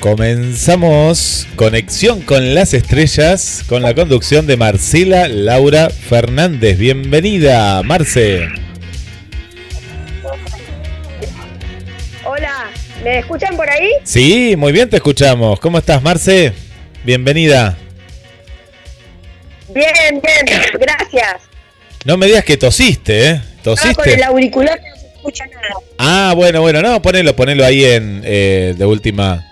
Comenzamos Conexión con las Estrellas con la conducción de Marcela Laura Fernández. Bienvenida, Marce. Hola, ¿me escuchan por ahí? Sí, muy bien te escuchamos. ¿Cómo estás, Marce? Bienvenida. Bien, bien, gracias. No me digas que tosiste, ¿eh? Ah, con el ¿Tosiste? auricular no se escucha nada. Ah, bueno, bueno, no, ponelo, ponelo ahí en eh, de última.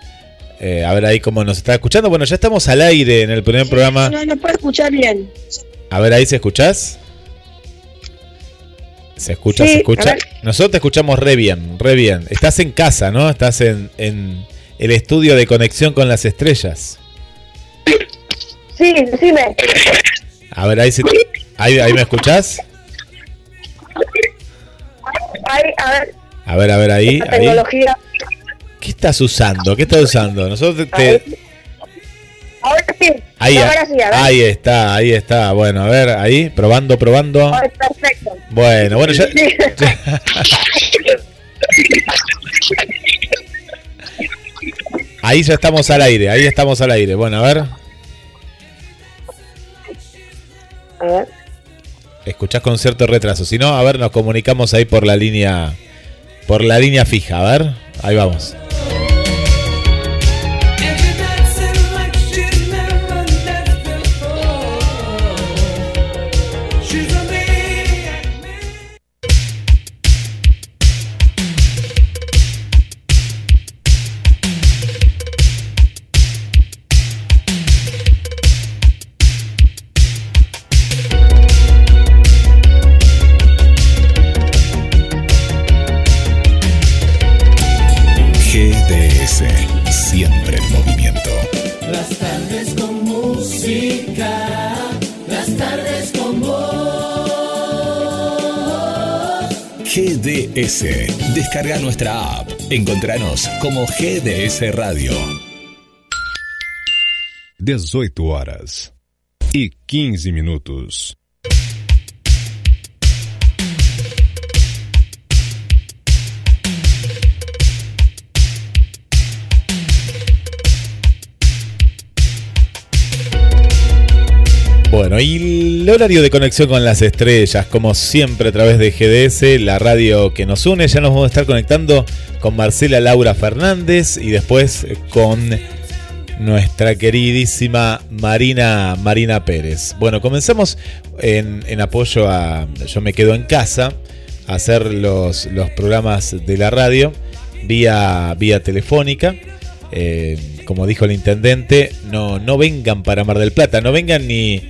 Eh, a ver ahí cómo nos está escuchando. Bueno, ya estamos al aire en el primer programa. No, no puedo escuchar bien. A ver ahí, ¿se escuchás? ¿Se escucha? Sí, ¿Se escucha? Nosotros te escuchamos re bien, re bien. Estás en casa, ¿no? Estás en, en el estudio de conexión con las estrellas. Sí, decime. A ver, ahí, se- ahí, ahí me escuchás. Ahí, a ver, A ver, a ver, ahí. la ahí. ¿Qué estás usando? ¿Qué estás usando? Nosotros te... Ahora sí. Ahí, ahora sí, a ver. ahí está, ahí está. Bueno, a ver, ahí, probando, probando. Es perfecto. Bueno, bueno, ya... Ahí ya estamos al aire, ahí estamos al aire. Bueno, a ver. A ver. Escuchás con cierto retraso. Si no, a ver, nos comunicamos ahí por la línea. Por la línea fija. A ver, ahí vamos. Descarga nuestra app. Encontranos como GDS Radio. 18 horas e 15 minutos. Bueno, y el horario de conexión con las estrellas, como siempre a través de GDS, la radio que nos une, ya nos vamos a estar conectando con Marcela Laura Fernández y después con nuestra queridísima Marina Marina Pérez. Bueno, comenzamos en, en apoyo a Yo me quedo en casa, a hacer los, los programas de la radio vía, vía telefónica. Eh, como dijo el intendente, no, no vengan para Mar del Plata, no vengan ni,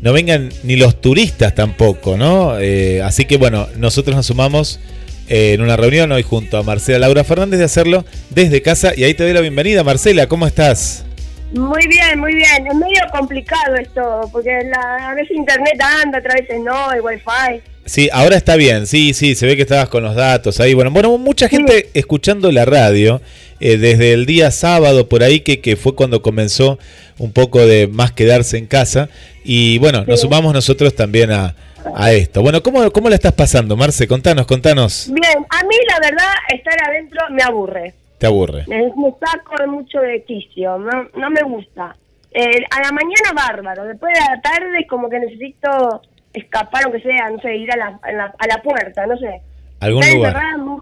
no vengan ni los turistas tampoco, ¿no? Eh, así que bueno, nosotros nos sumamos eh, en una reunión hoy junto a Marcela Laura Fernández de hacerlo desde casa y ahí te doy la bienvenida, Marcela, ¿cómo estás? Muy bien, muy bien. Es medio complicado esto, porque la, a veces internet anda, otras veces no, el wifi. Sí, ahora está bien, sí, sí, se ve que estabas con los datos ahí. Bueno, bueno, mucha gente escuchando la radio eh, desde el día sábado por ahí, que, que fue cuando comenzó un poco de más quedarse en casa. Y bueno, nos sumamos nosotros también a, a esto. Bueno, ¿cómo, ¿cómo la estás pasando, Marce? Contanos, contanos. Bien, a mí la verdad estar adentro me aburre. Te aburre. Me, me saco mucho de quicio, no, no me gusta. Eh, a la mañana bárbaro, después de la tarde como que necesito escapar, aunque sea, no sé, ir a la, a la, a la puerta, no sé. Algún lugar.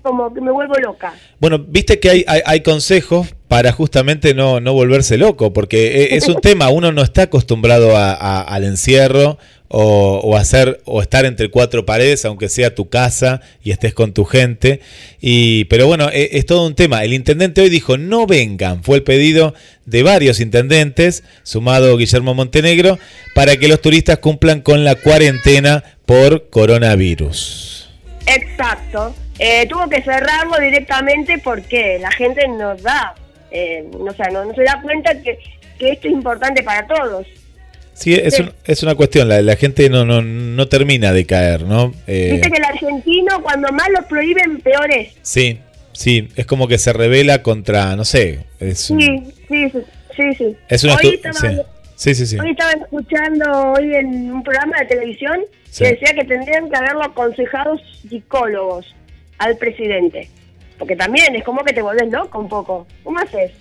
como que me vuelvo loca. Bueno, viste que hay, hay, hay consejos para justamente no, no volverse loco, porque e- es un tema, uno no está acostumbrado a- al encierro o, hacer o estar entre cuatro paredes, aunque sea tu casa y estés con tu gente. Y, pero bueno, e- es, todo un tema. El intendente hoy dijo no vengan, fue el pedido de varios intendentes, sumado Guillermo Montenegro, para que los turistas cumplan con la cuarentena por coronavirus. Exacto. Eh, tuvo que cerrarlo directamente porque la gente nos da, eh, o no, se da cuenta que esto es importante para todos. Sí, es, Sí. un- es una cuestión, la, la gente no, no, no termina de caer, ¿no? Eh, que el argentino cuando más lo prohíben, peor es. sí, sí, es como que se revela contra, no sé, es, un- Sí, sí, sí, sí. sí. es una... hoy, estu- estaba, sí. sí, hoy estaba escuchando hoy en un programa de televisión que decía que tendrían que haberlo aconsejado psicólogos al presidente. Porque también es como que te volvés loco un poco. ¿Cómo haces?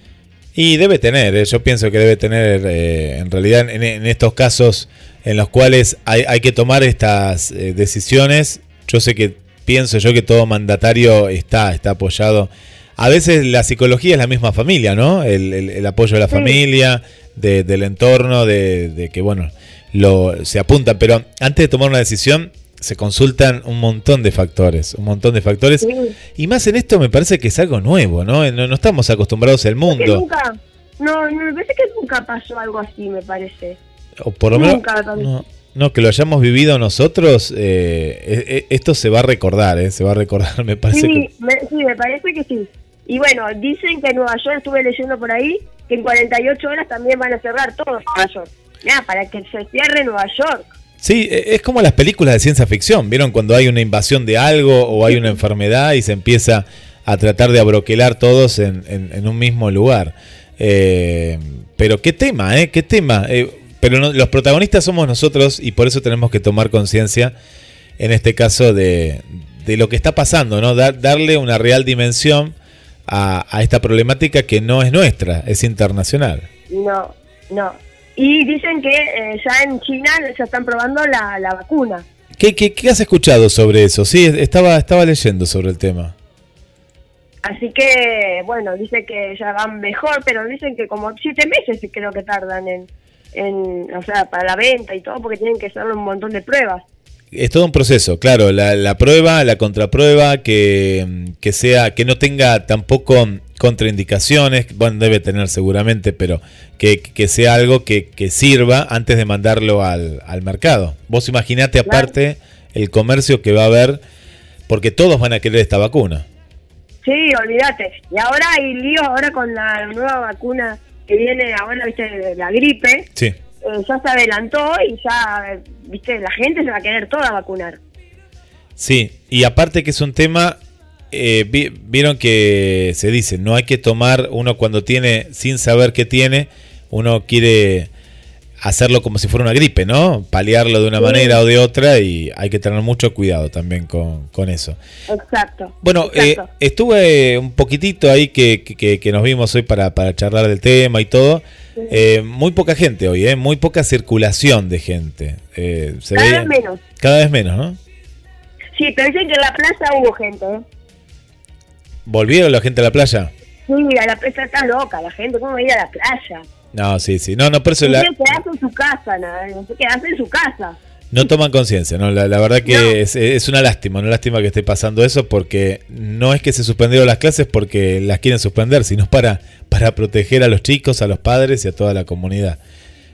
Y debe tener, eh, yo pienso que debe tener, eh, en realidad, en, en estos casos en los cuales hay, hay que tomar estas eh, decisiones, yo sé que pienso yo que todo mandatario está, está apoyado. A veces la psicología es la misma familia, ¿no? El, el- el apoyo de la Sí. familia, de- del entorno, de, de que, bueno, lo, se apuntan. Pero antes de tomar una decisión, se consultan un montón de factores, un montón de factores. Sí. Y más en esto me parece que es algo nuevo, ¿no? No, no estamos acostumbrados al mundo. nunca, no, no, me parece que nunca pasó algo así, me parece. O por lo menos. No, no, que lo hayamos vivido nosotros, eh, eh, eh, esto se va a recordar, eh, se va a recordar, me parece Sí, que. me, sí, me parece que sí. Y bueno, dicen que en Nueva York, estuve leyendo por ahí, que en 48 horas también van a cerrar todo Nueva York. Ya, para que se cierre Nueva York. Sí, eh, es como las películas de ciencia ficción, ¿vieron? Cuando hay una invasión de algo o hay una enfermedad y se empieza a tratar de abroquelar todos en, en- un mismo lugar. Eh, pero qué tema, ¿eh? Qué tema. Eh, pero no- los protagonistas somos nosotros y por eso tenemos que tomar conciencia, en este caso, de, de lo que está pasando, ¿no? Dar- darle una real dimensión a, a esta problemática que no es nuestra, es internacional. No, no. Y dicen que eh, ya en China ya están probando la, la vacuna. ¿Qué, qué, qué has escuchado sobre eso? Sí, estaba, estaba leyendo sobre el tema. Así que, bueno, dice que ya van mejor, pero dicen que como siete meses creo que tardan en, en, o sea, para la venta y todo, porque tienen que hacerle un montón de pruebas. Es todo un proceso, claro, la, la prueba, la contraprueba, que, que sea, que no tenga tampoco contraindicaciones, bueno, debe tener seguramente, pero que, que sea algo que, que sirva antes de mandarlo al, al mercado. Vos imaginate aparte el comercio que va a haber, porque todos van a querer esta vacuna. Sí, olvídate. Y ahora hay líos ahora con la nueva vacuna que viene ahora, viste, la gripe. Sí. eh, ya se adelantó y ya, viste, la gente se va a querer toda vacunar. Sí, y aparte que es un tema, eh, vi- vieron que se dice, no hay que tomar uno cuando tiene, sin saber qué tiene, uno quiere hacerlo como si fuera una gripe, ¿no? Paliarlo de una Sí. manera o de otra y hay que tener mucho cuidado también con, con eso. Exacto. Bueno, eh, estuve un poquitito ahí que, que- que nos vimos hoy para, para charlar del tema y todo. Eh, muy poca gente hoy, ¿eh? Muy poca circulación de gente. Eh, se Cada veía- vez menos. Cada vez menos, ¿no? Sí, pero dicen que en la plaza hubo gente, ¿eh? ¿Volvieron la gente a la playa? Sí, a la plaza está loca la gente, ¿cómo va a ir a la playa? No, sí, sí. No, no, por eso la- quedarse en su casa, nada, no se quedarse en su casa. no toman conciencia, ¿no? La, la verdad que No. es, es una lástima, una lástima que esté pasando eso porque no es que se suspendieron las clases porque las quieren suspender, sino para, para proteger a los chicos, a los padres y a toda la comunidad.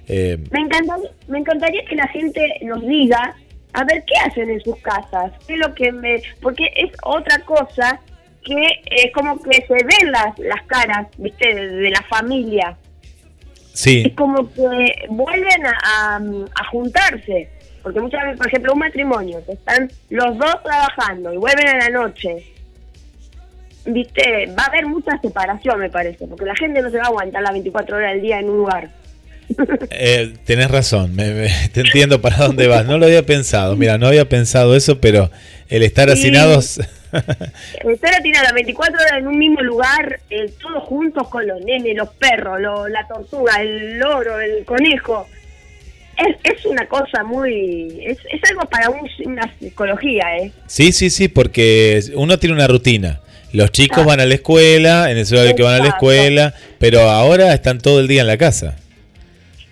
Eh, Me encantaría, me encantaría que la gente nos diga, a ver, ¿qué hacen en sus casas? ¿Qué es lo que me...? Porque es otra cosa que es como que se ven las, las caras, ¿viste? De, de la familia. sí, Es como que vuelven a, a- a juntarse. Porque muchas veces, por ejemplo, un matrimonio, que están los dos trabajando y vuelven a la noche. ¿Viste? Va a haber mucha separación, me parece. Porque la gente no se va a aguantar las 24 horas del día en un lugar. eh, tenés razón, me- me- te entiendo para dónde vas. No lo había pensado, mira, no había pensado eso, pero el estar Sí. hacinados... Estar atinado las 24 horas en un mismo lugar, eh, todos juntos con los nenes, los perros, lo- la tortuga, el loro, el conejo. Es, es una cosa muy... Es, es algo para un- una psicología, ¿eh? Sí, sí, sí, porque uno tiene una rutina. Los chicos Ah. van a la escuela, en el horario que van a la escuela, pero ahora están todo el día en la casa.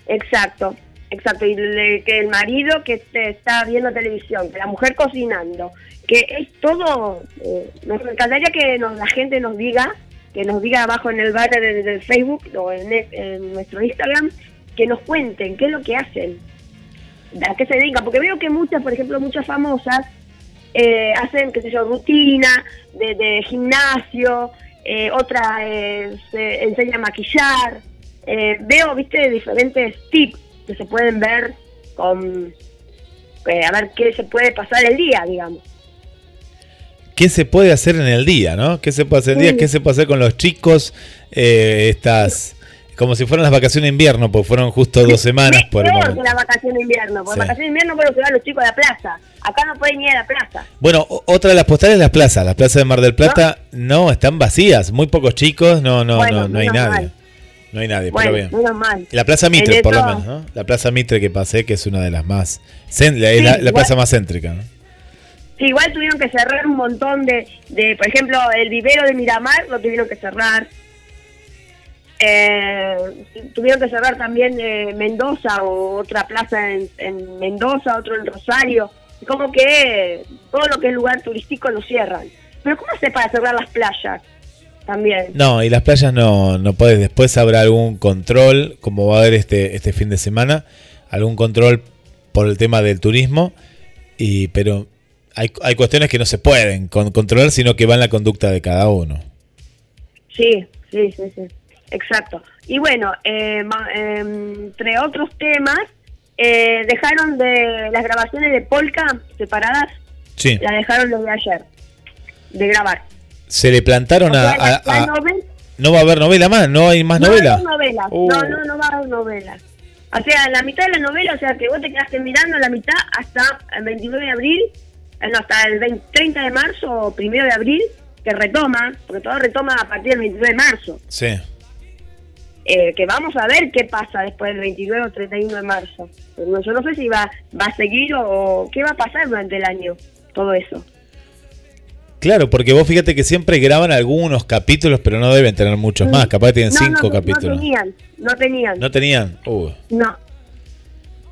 Exacto, exacto. Y le- que el marido que te está viendo televisión, que la mujer cocinando, que es todo. eh, nos encantaría que nos, la gente nos diga, que nos diga abajo en el banner del, del Facebook o en, nuestro Instagram, que nos cuenten qué es lo que hacen, a qué se dedican. Porque veo que muchas, por ejemplo, muchas famosas eh, hacen, qué sé yo, rutina de, de gimnasio, eh, otra eh, se enseña a maquillar. Eh, veo, viste, diferentes tips que se pueden ver con, eh, a ver qué se puede pasar el día, digamos. ¿Qué se puede hacer en el día, no? ¿Qué se puede hacer el día? Sí. ¿Qué se puede hacer con los chicos? Eh, estas, como si fueran las vacaciones de invierno, porque fueron justo dos semanas por el momento. que la vacación de invierno, porque Sí. vacación de invierno a los chicos a la plaza. Acá no pueden ir a la plaza. Bueno, otra de las postales es las plazas. Las plazas de Mar del Plata no, están vacías, muy pocos chicos, no, no, Bueno, no, no hay nadie. mal. No hay nadie, Bueno, pero bien. menos mal. La Plaza Mitre, por lo menos, ¿no? La Plaza Mitre que pasé, que es una de las más. la, Sí, la- la igual- plaza más céntrica, ¿no? Sí, igual tuvieron que cerrar un montón de, de, por ejemplo, el vivero de Miramar lo tuvieron que cerrar. Eh, tuvieron que cerrar también eh, Mendoza o otra plaza en, en Mendoza, otro en Rosario. Como que todo lo que es lugar turístico lo cierran. Pero ¿cómo hace para cerrar las playas? También. No, y las playas no, no puedes. Después habrá algún control, como va a haber este, este fin de semana, algún control por el tema del turismo. Y, pero hay, hay cuestiones que no se pueden con- controlar, sino que va en la conducta de cada uno. Sí, sí, sí, sí. Exacto. Y bueno, eh, eh, entre otros temas, eh, dejaron de las grabaciones de Polka separadas, Sí. la dejaron desde ayer de grabar. Se le plantaron O sea, a. no va a haber novela más, no hay más no novela. hay novela. Uh. No, no, no va a haber novela. O sea, la mitad de la novela, o sea, que vos te quedaste mirando la mitad hasta el 29 de abril, eh, no, hasta el 20 30 de marzo o primero de abril, que retoma, porque todo retoma a partir del 29 de marzo. Sí. eh, que vamos a ver qué pasa después del 29 o 31 de marzo. Pero no- yo no sé si va, va a seguir o, o qué va a pasar durante el año, todo eso. Claro, porque vos fíjate que siempre graban algunos capítulos, pero no deben tener muchos más. Capaz que tienen No, cinco no, capítulos. No tenían, no tenían. ¿No tenían? Uh. No.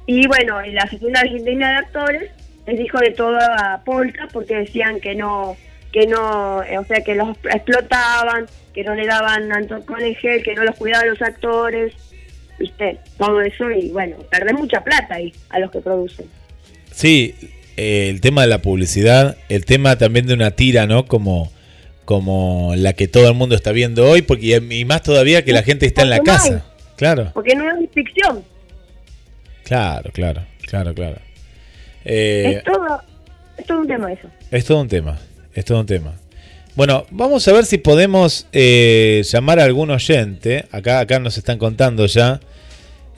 Y bueno, y la Asociación Argentina de Actores les dijo de todo a Polka porque decían que no, que no, eh, o sea, que los explotaban, que no le daban alcohol en gel, que no los cuidaban los actores, viste, todo eso y bueno, perder mucha plata ahí a los que producen. Sí, eh, el tema de la publicidad, el tema también de una tira, ¿no? Como, como la que todo el mundo está viendo hoy, porque y más todavía que la gente está en la no casa. Claro, Porque no es ficción, claro, claro, claro, claro. Eh, es todo, Es todo un tema eso. Es todo un tema, es todo un tema. Bueno, vamos a ver si podemos eh, llamar a algún oyente. Acá, acá nos están contando ya.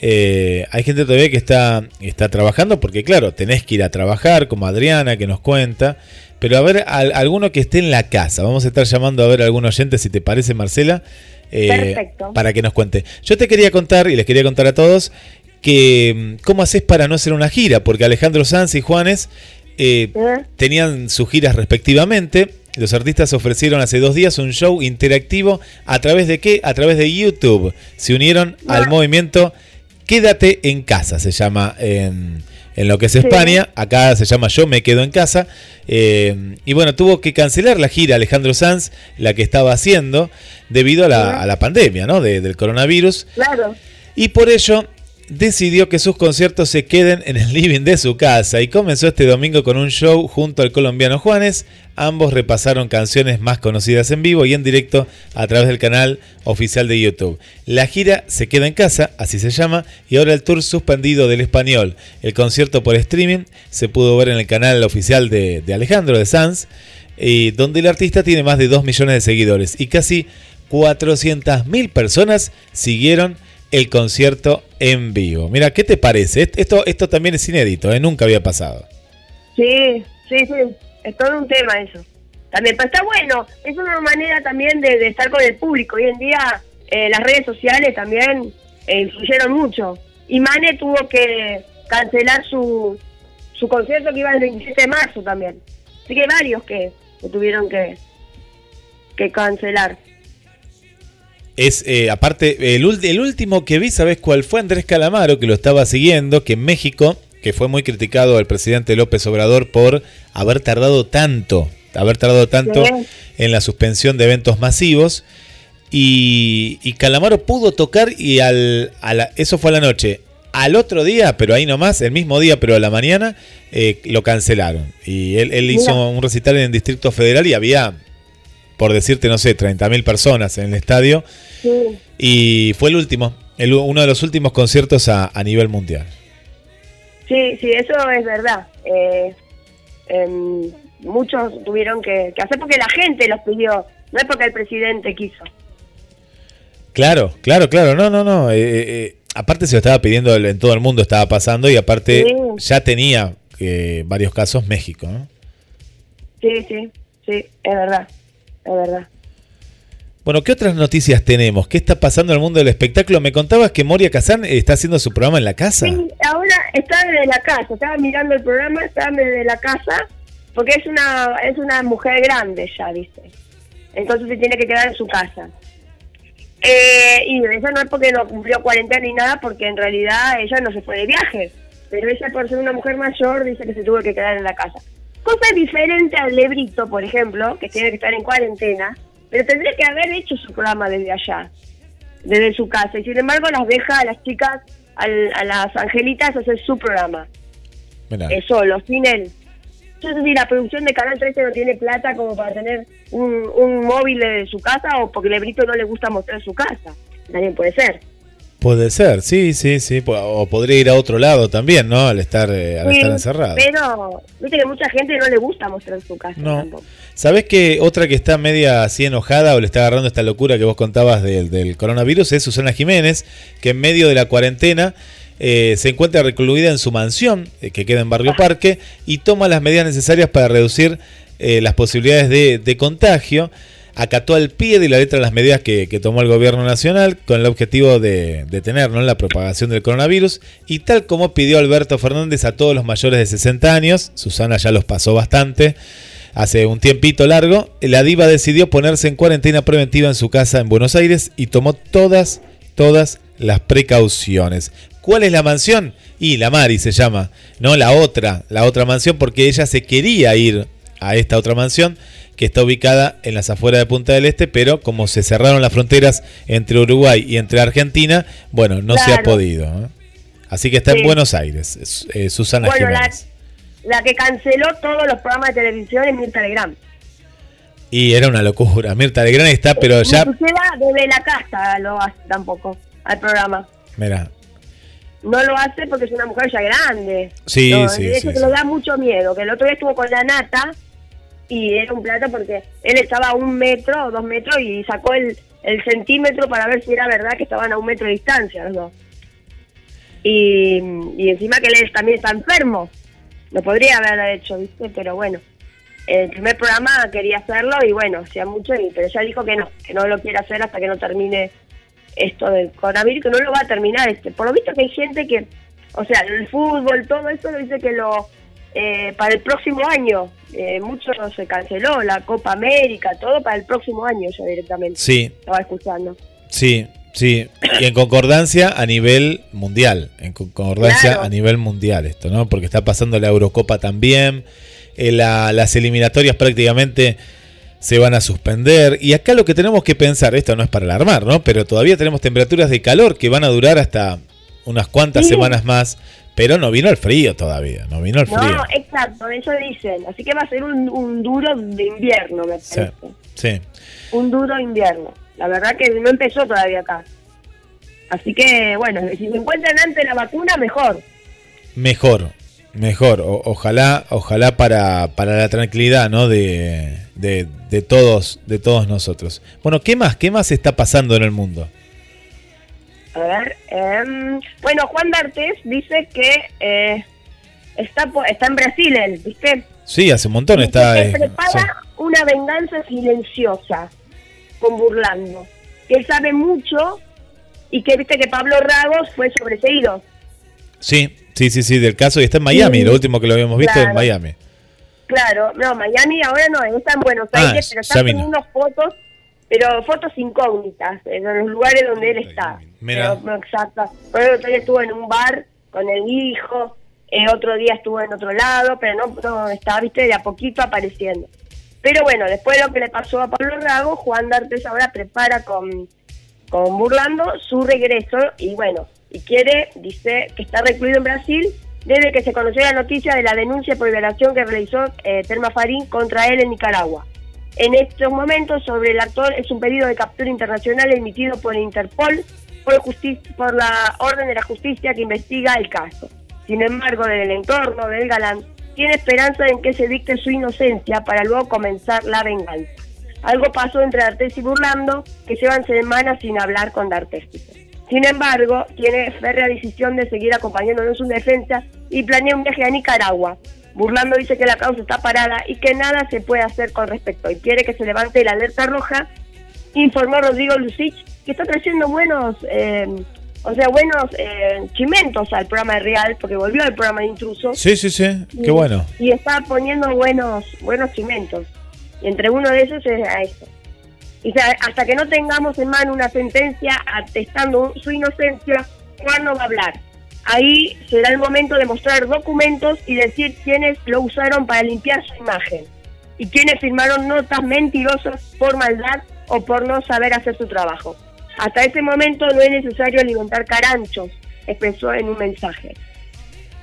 Eh, hay gente todavía que está, está trabajando porque claro, tenés que ir a trabajar, como Adriana que nos cuenta. Pero a ver, al- alguno que esté en la casa. Vamos a estar llamando a ver a algún oyente, si te parece, Marcela. eh, Perfecto. Para que nos cuente. Yo te quería contar, y les quería contar a todos, que mm, cómo haces para no hacer una gira. Porque Alejandro Sanz y Juanes eh, tenían sus giras respectivamente. Los artistas ofrecieron hace dos días un show interactivo. ¿A través de qué? A través de YouTube. Se unieron al movimiento Quédate en casa, se llama en, en lo que es Sí. España. Acá se llama Yo me quedo en casa. Eh, y bueno, tuvo que cancelar la gira Alejandro Sanz, la que estaba haciendo, debido a la, a la pandemia ¿no? de- del coronavirus. Claro. Y por ello decidió que sus conciertos se queden en el living de su casa y comenzó este domingo con un show junto al colombiano Juanes. Ambos repasaron canciones más conocidas en vivo y en directo a través del canal oficial de YouTube. La gira se queda en casa, así se llama, y ahora el tour suspendido del español. El concierto por streaming se pudo ver en el canal oficial de, Alejandro de Sanz, y donde el artista tiene más de 2 millones de seguidores y casi 400.000 personas siguieron el concierto en vivo. Mira, ¿qué te parece? Est- Esto, esto también es inédito, ¿eh? nunca había pasado. Sí, sí, sí. Es todo un tema eso. También, pero está bueno. Es una manera también de, estar con el público. Hoy en día eh, las redes sociales también eh, influyeron mucho. Y Mane tuvo que cancelar su, su concierto que iba el 27 de marzo también. Así que varios que, que tuvieron que, que cancelar. Es, eh, aparte, el, el último que vi, ¿sabes cuál fue? Andrés Calamaro, que lo estaba siguiendo, que en México, que fue muy criticado el presidente López Obrador por haber tardado tanto, haber tardado tanto en la suspensión de eventos masivos. Y, y Calamaro pudo tocar y al, a la- eso fue a la noche. Al otro día, pero ahí nomás, el mismo día, pero a la mañana, eh, lo cancelaron. Y él, él hizo Mira. un recital en el Distrito Federal y había, por decirte, no sé, 30.000 personas en el estadio. Sí. Y fue el último, el- uno de los últimos conciertos a, a nivel mundial. Sí, sí, eso es verdad. Eh, em, muchos tuvieron que, que hacer porque la gente los pidió, no es porque el presidente quiso. Claro, claro, claro. No, no, no. eh, eh, eh, aparte se lo estaba pidiendo en todo el mundo, estaba pasando y aparte Sí. ya tenía eh, varios casos México. ¿no? Sí, sí, sí, es verdad, es verdad. Bueno, ¿qué otras noticias tenemos? ¿Qué está pasando en el mundo del espectáculo? Me contabas que Moria Kazan eh, está haciendo su programa en la casa. Sí, ahora está desde la casa, estaba mirando el programa, está desde la casa, porque es una es una mujer grande ya, ¿viste? Entonces se tiene que quedar en su casa. Eh, y eso no es porque no cumplió cuarentena ni nada, porque en realidad ella no se fue de viaje. Pero ella, por ser una mujer mayor, dice que se tuvo que quedar en la casa. Cosa diferente al Lebrito, por ejemplo, que tiene que estar en cuarentena, pero tendría que haber hecho su programa desde allá, desde su casa. Y sin embargo, las deja a las chicas, al- a las angelitas, hacer su programa, eh, solo, sin él. Sé si la producción de Canal 13 no tiene plata como para tener un, un móvil de su casa o porque Lebrito no le gusta mostrar su casa. También puede ser. Puede ser, sí, sí, sí. O podría ir a otro lado también, ¿no? Al estar, eh, al Sí, estar encerrado. Pero, viste que mucha gente no le gusta mostrar su casa No. tampoco. ¿Sabés que otra que está media así enojada o le está agarrando esta locura que vos contabas del, del coronavirus es Susana Jiménez, que en medio de la cuarentena eh, se encuentra recluida en su mansión, eh, que queda en Barrio Parque, y toma las medidas necesarias para reducir eh, las posibilidades de, de contagio. Acató al pie de la letra las medidas que, que tomó el gobierno nacional con el objetivo de detener ¿no? la propagación del coronavirus y tal como pidió Alberto Fernández a todos los mayores de 60 años, Susana ya los pasó bastante, Hace un tiempito largo, la diva decidió ponerse en cuarentena preventiva en su casa en Buenos Aires y tomó todas, todas las precauciones. ¿Cuál es la mansión? Y la Mari se llama, no la otra, la otra mansión, porque ella se quería ir a esta otra mansión que está ubicada en las afueras de Punta del Este, pero como se cerraron las fronteras entre Uruguay y entre Argentina, bueno, no se ha podido. ¿no? Así que está en. Buenos Aires, es- eh, Susana Bueno, la, Jiménez. la que canceló todos los programas de televisión es Mirta Legrand. Y era una locura. Mirta Legrand está, pero ya desde la casa lo hace tampoco al programa. Mira. no lo hace porque es una mujer ya grande. Sí, No, sí, Eso sí, que sí. nos da mucho miedo. Que el otro día estuvo con la nata y era un plato porque él estaba a un metro o dos metros y sacó el, el centímetro para ver si era verdad que estaban a un metro de distancia los dos. Y, y encima que él también está enfermo. Lo podría haber hecho, ¿viste? Pero bueno. El primer programa quería hacerlo y bueno, hacía mucho, pero ella dijo que no, que no lo quiere hacer hasta que no termine esto del coronavirus, que no lo va a terminar. este Por lo visto que hay gente que, o sea, el fútbol, todo eso, dice que lo eh, para el próximo año, eh, mucho se canceló, la Copa América, todo para el próximo año ya directamente. Sí, Estaba escuchando. sí, sí. Y en concordancia a nivel mundial. En concordancia Claro. a nivel mundial esto, ¿no? Porque está pasando la Eurocopa también. eh, la- las eliminatorias prácticamente se van a suspender. Y acá lo que tenemos que pensar, esto no es para alarmar, ¿no? Pero todavía tenemos temperaturas de calor que van a durar hasta unas cuantas Sí. semanas más. Pero no vino el frío todavía, no vino el frío. No, exacto, eso dicen. Así que va a ser un, un duro de invierno, me Sí, parece. sí. Un duro invierno. La verdad que no empezó todavía acá. Así que, bueno, si se encuentran antes la vacuna, mejor. Mejor, mejor. O- ojalá, ojalá para, para la tranquilidad, ¿no? De, de, de todos, de todos nosotros. Bueno, ¿qué más? ¿Qué más está pasando en el mundo? A ver, em, bueno, Juan D'Artes dice que eh, está está en Brasil él, ¿viste? Sí, hace un montón Dice está. que eh, prepara sí. una venganza silenciosa con Burlando. Que él sabe mucho y que viste que Pablo Ragos fue sobreseído. Sí, sí, sí, sí, del caso. Y está en Miami, Sí. lo último que lo habíamos visto Claro. en Miami. Claro, no, Miami ahora no, está en Buenos Ah, Aires, pero ya está vino. poniendo fotos, pero fotos incógnitas, en los lugares donde él está. Mira. Pero, no, exacto. Por ejemplo, otro día estuvo en un bar con el hijo, eh, otro día estuvo en otro lado, pero no, no está, viste, de a poquito apareciendo. Pero bueno, después de lo que le pasó a Pablo Rago, Juan D'Artes ahora prepara con, con Burlando su regreso y bueno, y quiere, dice que está recluido en Brasil desde que se conoció la noticia de la denuncia por violación que realizó eh, Telma Farín contra él en Nicaragua. En estos momentos, sobre el actor es un pedido de captura internacional emitido por Interpol por, por la orden de la justicia que investiga el caso. Sin embargo, del entorno del galán tiene esperanza en que se dicte su inocencia para luego comenzar la venganza. Algo pasó entre D'Artes y Burlando, que llevan semanas sin hablar con D'Artes. Sin embargo, tiene férrea decisión de seguir acompañándolo en su defensa y planea un viaje a Nicaragua. Burlando dice que la causa está parada y que nada se puede hacer con respecto y quiere que se levante la alerta roja. Informó Rodrigo Lucich que está trayendo buenos, eh, o sea, buenos eh, chimentos al programa de Real, porque volvió al programa de Intruso. Sí, sí, sí. Qué Y- bueno. Y está poniendo buenos buenos cimentos. Y entre uno de esos es a eso. Y hasta que no tengamos en mano una sentencia atestando su inocencia, Juan no va a hablar. Ahí será el momento de mostrar documentos y decir quiénes lo usaron para limpiar su imagen. Y quiénes firmaron notas mentirosas por maldad o por no saber hacer su trabajo. Hasta ese momento no es necesario alimentar caranchos, expresó en un mensaje.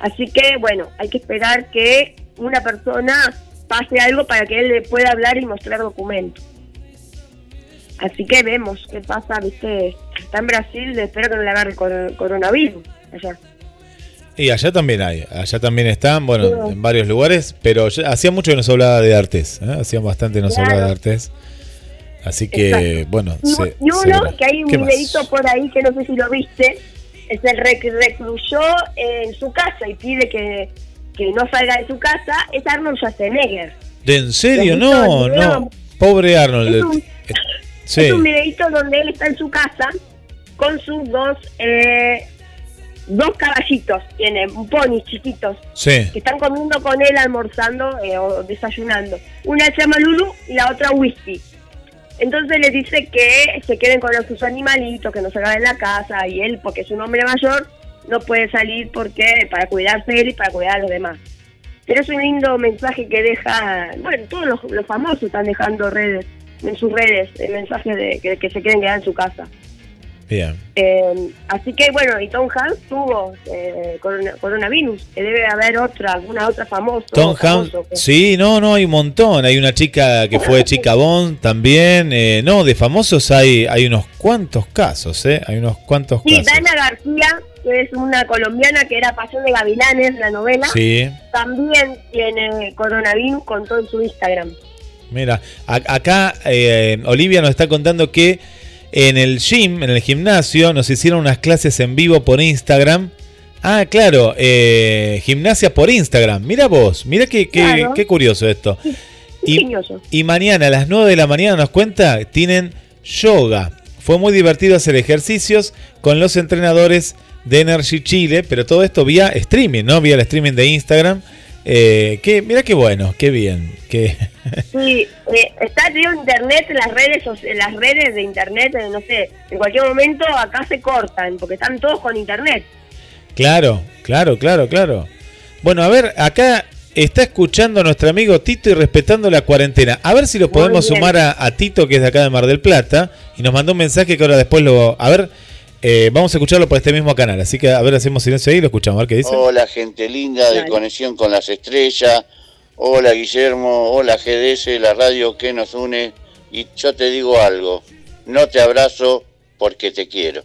Así que, bueno, hay que esperar que una persona pase algo para que él le pueda hablar y mostrar documentos. Así que vemos qué pasa, viste, está en Brasil, espero que no le agarre cor- coronavirus allá. Y allá también hay, allá también están, bueno, Sí. en varios lugares, pero hacía mucho que no se hablaba de Artes, ¿eh? hacía bastante que no se Claro. hablaba de Artes. Así que, Exacto. bueno, Y, se- y se uno, verá. que hay un ¿Qué más? videito por ahí que no sé si lo viste, es el rec- recluyó en su casa y pide que, que no salga de su casa, es Arnold Schwarzenegger. ¿De en serio? ¿Lo has visto No, video? no. Pobre Arnold. Es un- Eh, Sí. Es un videito donde él está en su casa con sus dos eh, dos caballitos, tiene un pony chiquitos, Sí. que están comiendo con él, almorzando eh, o desayunando. Una se llama Lulu y la otra Whisky. Entonces le dice que se queden con sus animalitos, que no se en la casa, y él, porque es un hombre mayor, no puede salir porque para cuidarse él y para cuidar a los demás. Pero es un lindo mensaje que deja, bueno, todos los, los famosos están dejando redes, en sus redes, el mensaje de que, que se quieren quedar en su casa. Bien. Eh, así que bueno, y Tom Hanks tuvo eh, corona- coronavirus, que debe haber otra, alguna otra famosa. Tom Hanks, que- sí, no, no, hay un montón. Hay una chica que fue chica Bond también. eh, no, de famosos hay, hay unos cuantos casos, ¿eh? Hay unos cuantos Sí, casos. Dana García que es una colombiana que era Pasión de Gavilanes, la novela, Sí. también tiene coronavirus, contó en su Instagram. Mira, a- acá eh, Olivia nos está contando que en el gym, en el gimnasio, nos hicieron unas clases en vivo por Instagram. Ah, claro, eh, gimnasia por Instagram. Mira vos, mira qué, qué, Claro. qué curioso esto. Y, y mañana a las 9 de la mañana nos cuenta, tienen yoga. Fue muy divertido hacer ejercicios con los entrenadores de Energy Chile, pero todo esto vía streaming, ¿no? Vía el streaming de Instagram. Eh, que, mira qué bueno, qué bien. Que, Sí, eh, está tío internet, las redes, las redes de internet, eh, no sé, en cualquier momento acá se cortan, porque están todos con internet. Claro, claro, claro, claro. Bueno, a ver, acá está escuchando nuestro amigo Tito y respetando la cuarentena. A ver si lo podemos sumar a, a Tito, que es de acá de Mar del Plata, y nos mandó un mensaje que ahora después lo... A ver, eh, vamos a escucharlo por este mismo canal. Así que a ver, hacemos silencio ahí y lo escuchamos. A ver qué dice. Hola gente linda de Dale. Conexión con las Estrellas. Hola Guillermo, hola GDS, la radio que nos une. Y yo te digo algo, no te abrazo porque te quiero.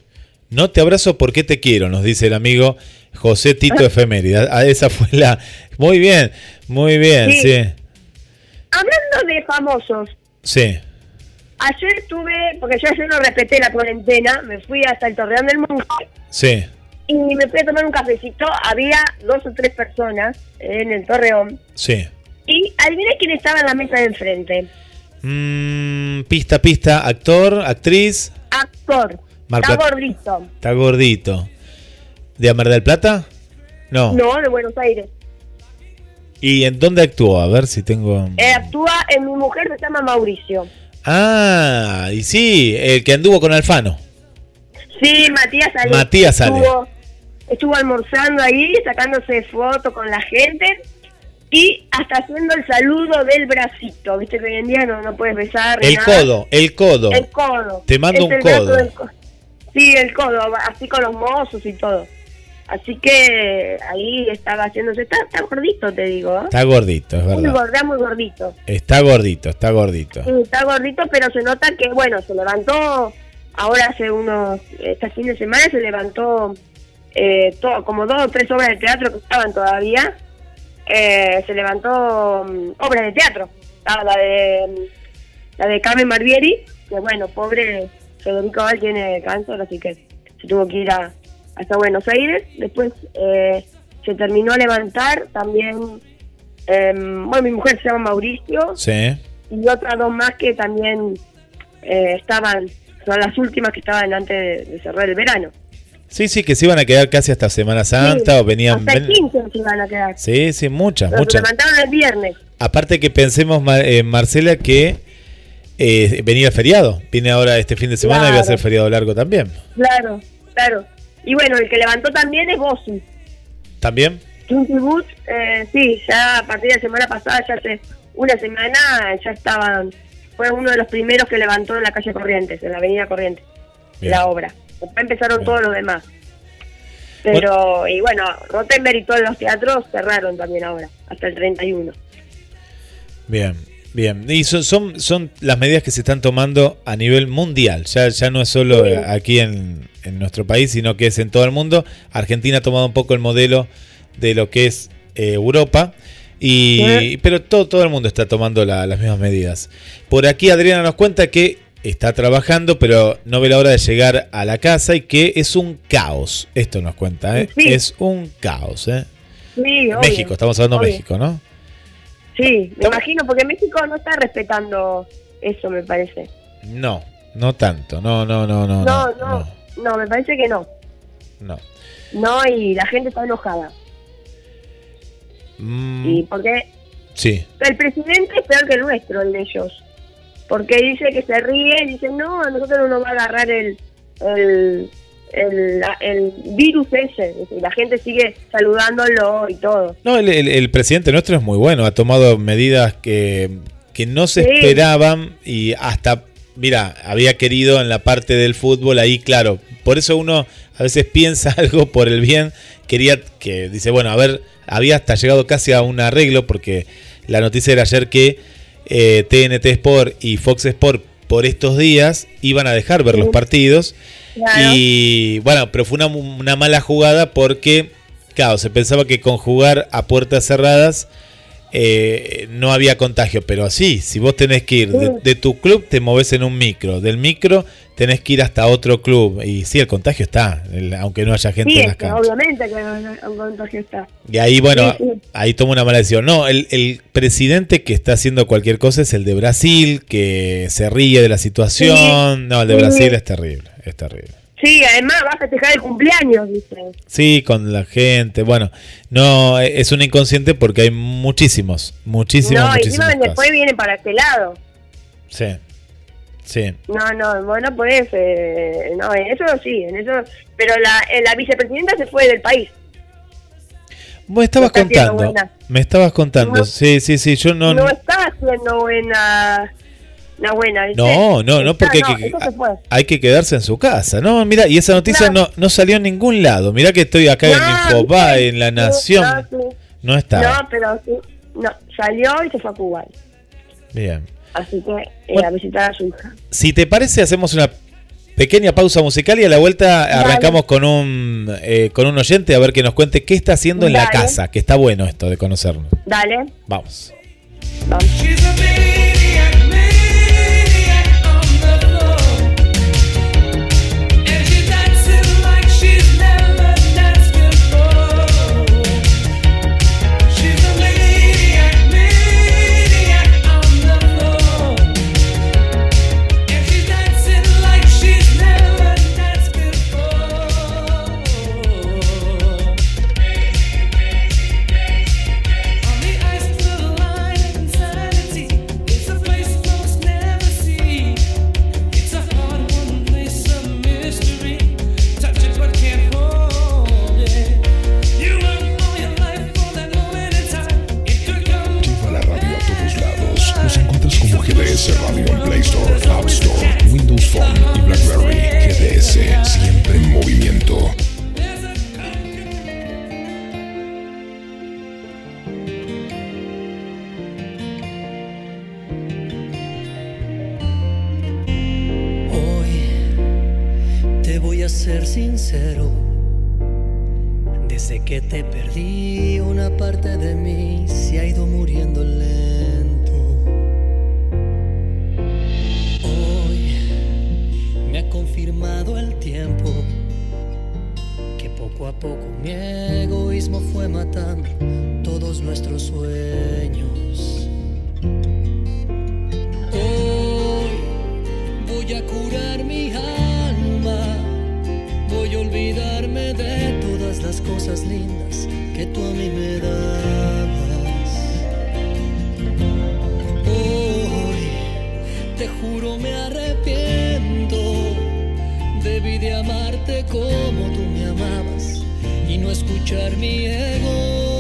No te abrazo porque te quiero, nos dice el amigo José Tito Efeméride. Ah, esa fue la... Muy bien, muy bien, Sí. sí. Hablando de famosos, Sí, ayer tuve, porque yo ayer no respeté la cuarentena, me fui hasta el Torreón del Monte sí. y me fui a tomar un cafecito, había dos o tres personas en el Torreón Sí. y adivina quién estaba en la mesa de enfrente. Mm, pista, pista, actor, actriz, Actor, está gordito, está gordito. ¿De Mar del Plata? No. no, de Buenos Aires. ¿Y en dónde actuó? A ver si tengo... Eh, actúa en Mi Mujer, se llama Mauricio. Ah, y sí, el que anduvo con Alfano. Sí, Matías Ale. Matías Ale. Estuvo, estuvo almorzando ahí, sacándose fotos con la gente y hasta haciendo el saludo del bracito. Viste que hoy en día no, no puedes besar. El nada. codo, el codo. El codo. Te mando Es un codo. del Sí, el codo, así con los mozos y todo. Así que ahí estaba haciéndose. Está, está gordito, te digo. ¿eh? Está gordito, es Muy verdad. gorda, muy gordito. Está gordito, está gordito. Sí, está gordito, pero se nota que, bueno, se levantó ahora hace unos, este fin de semana se levantó eh, todo, como dos o tres obras de teatro que estaban todavía, eh, se levantó mm, obras de teatro. Estaba la de mm, la de Carmen Barbieri, que bueno, pobre Federico Val tiene cáncer, así que se tuvo que ir a, hasta Buenos Aires. Después eh, se terminó a levantar también, em, bueno, mi mujer se llama Mauricio, Sí. y otras dos más que también eh, estaban, son las últimas que estaban antes de, de cerrar el verano. Sí, sí, que se iban a quedar casi hasta Semana Santa Sí, o venían... Hasta el ven- 15 se iban a quedar. Sí, sí, muchas, Pero se muchas. levantaron el viernes. Aparte que pensemos, eh, Marcela, que eh, venía feriado. Viene ahora este fin de semana y va a ser feriado largo también. Claro, claro. Y bueno, el que levantó también es Bossi. ¿También? Kinky Boots, eh, sí, ya a partir de la semana pasada, ya hace una semana, ya estaban. Fue uno de los primeros que levantó en la calle Corrientes, en la avenida Corrientes, Bien. la obra. Después empezaron Bien. todos los demás. Pero, y bueno, Rottenberg y todos los teatros cerraron también ahora, hasta el 31. Bien, bien. Y son, son, son las medidas que se están tomando a nivel mundial. Ya, ya no es solo aquí en, en nuestro país, sino que es en todo el mundo. Argentina ha tomado un poco el modelo de lo que es eh, Europa. Y, Sí. Pero todo, todo el mundo está tomando la- las mismas medidas. Por aquí Adriana nos cuenta que está trabajando, pero no ve la hora de llegar a la casa y que es un caos. Esto nos cuenta, ¿eh? Sí. Es un caos, ¿eh? Sí, obvio. México, estamos hablando de. México, ¿no? Sí, me imagino, porque México no está respetando eso, me parece. No, no tanto. No, no, no, no. No, no, no, no, me parece que no. no. No, y la gente está enojada. Mm, Y porque sí, el presidente es peor que el nuestro, el de ellos. Porque dice que se ríe, dice, no, a nosotros no nos va a agarrar el, el, el, el virus ese. Y la gente sigue saludándolo y todo. no, el, el- el presidente nuestro es muy bueno. Ha tomado medidas que, que no se Sí. esperaban y hasta, mira, había querido en la parte del fútbol ahí, claro. Por eso uno a veces piensa algo por el bien. Quería que, dice, bueno, a ver, había hasta llegado casi a un arreglo porque la noticia era ayer que eh, TNT Sport y Fox Sport por estos días iban a dejar ver los partidos Claro. Y bueno, pero fue una, una mala jugada porque, claro, se pensaba que con jugar a puertas cerradas eh, no había contagio, pero sí, si vos tenés que ir de, tu club, te moves en un micro, del micro tenés que ir hasta otro club. Y sí, el contagio está, el- aunque no haya gente Sí, en las canchas. obviamente que un contagio está. Y ahí, bueno, Sí, sí. ahí toma una mala decisión. No, el, el presidente que está haciendo cualquier cosa es el de Brasil, que se ríe de la situación. No, el de. Brasil es terrible, es terrible. Sí, además va a festejar el cumpleaños, dice. Sí, con la gente. Bueno, no, eh, es un inconsciente porque hay muchísimos, muchísimos, no, muchísimos encima después viene para este lado. Sí, sí. No, no, bueno, pues, eh, no, en eso sí, en eso. Pero la, eh, la vicepresidenta se fue del país. Me estabas haciendo contando, me estabas contando. No. Sí, sí, sí, yo no... No, No, está haciendo buena, una buena. ¿viste? no, no, no, Está- porque no, hay que, hay quedarse en su casa. No, mira, y esa noticia No. no, no salió en ningún lado. Mira que estoy acá en No, Infobae, ¿viste? en La Nación. No. No está. No, pero sí. No, salió y se fue a Cuba. Bien. Así que eh, Bueno. a visitar a su hija. Si te parece, hacemos una pequeña pausa musical y a la vuelta arrancamos con un eh, con un oyente a ver que nos cuente qué está haciendo en la casa, que está bueno esto de conocernos. Dale, Vamos. vamos. Sincero. Desde que te perdí, una parte de mí se ha ido muriendo lento. Hoy me ha confirmado el tiempo que poco a poco mi egoísmo fue matando todos nuestros sueños. Hoy voy a curar mi alma, voy a olvidarme de todas las cosas lindas que tú a mí me dabas. Hoy te juro me arrepiento, debí de amarte como tú me amabas y no escuchar mi ego.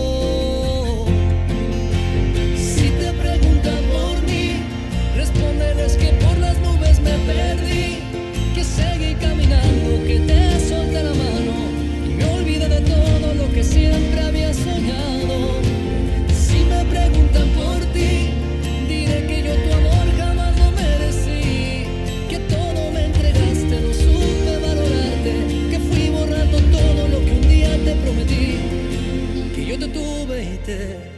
birlikte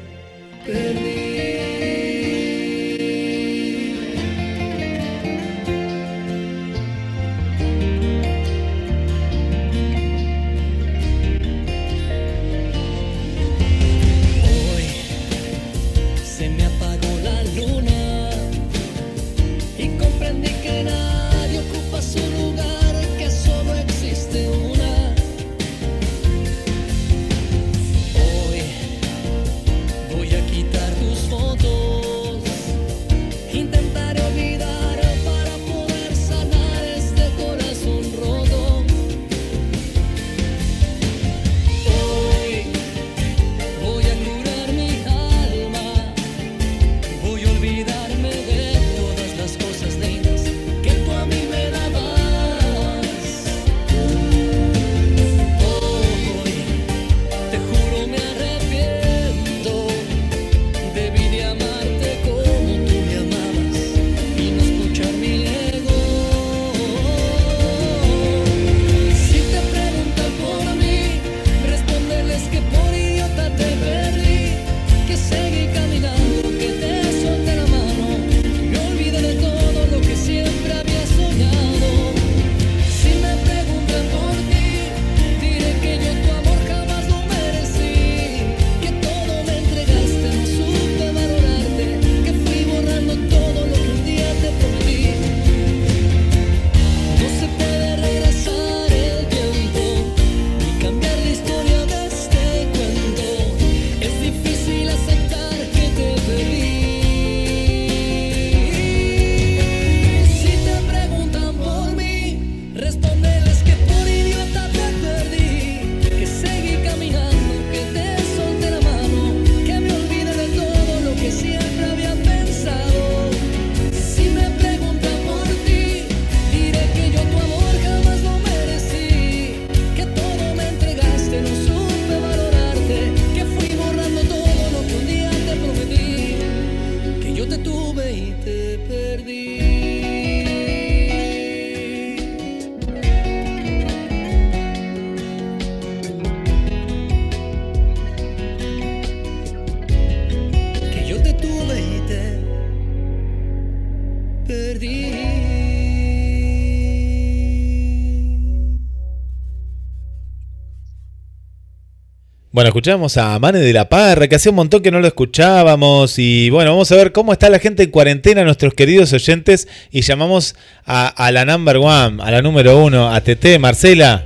Bueno, escuchamos a Mane de la Parra, que hacía un montón que no lo escuchábamos. Y bueno, vamos a ver cómo está la gente en cuarentena, nuestros queridos oyentes. Y llamamos a, a la number one, a la número uno, a TT, Marcela.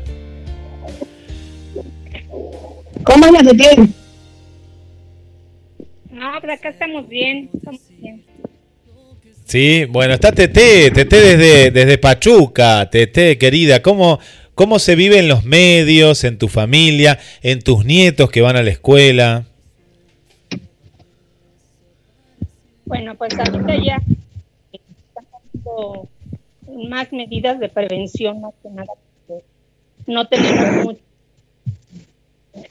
¿Cómo andas, Tete? No, pero acá estamos bien, estamos bien. Sí, bueno, está TT, TT desde, desde Pachuca, TT querida. ¿Cómo, ¿Cómo se vive en los medios, en tu familia, en tus nietos que van a la escuela? Bueno, pues ahorita ya están tomando más medidas de prevención, más que No tenemos mucho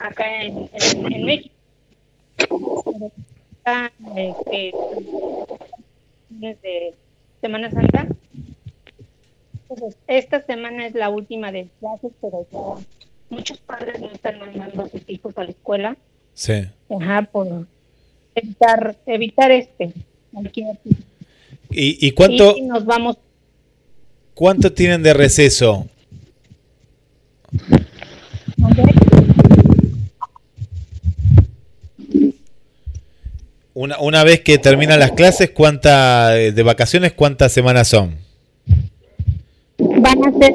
acá en, en, en México. Este, desde Semana Santa. Entonces, esta semana es la última de clases, pero ya muchos padres no están mandando a sus hijos a la escuela. Sí. Ajá, por evitar, evitar este. cualquier. ¿Y, y cuánto, Y nos vamos cuánto tienen de receso? Una, una vez que terminan las clases, ¿cuánta eh, de vacaciones, cuántas semanas son? Van a ser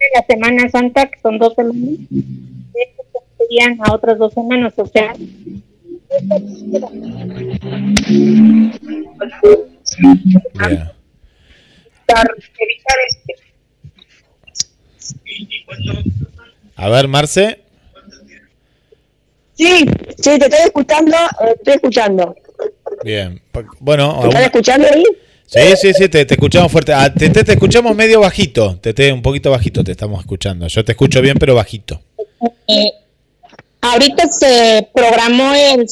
de la Semana Santa, que son dos semanas, estos serían a otras dos semanas, o sea. A ver, Marce. Sí, sí, te estoy escuchando, eh, estoy escuchando. Bien. Bueno, ¿Me están aún- escuchando ahí? Sí, sí, sí, te, te escuchamos fuerte. Ah, te, te- te escuchamos medio bajito. Te, te- un poquito bajito te estamos escuchando. Yo te escucho bien, pero bajito. Eh, ahorita se programó el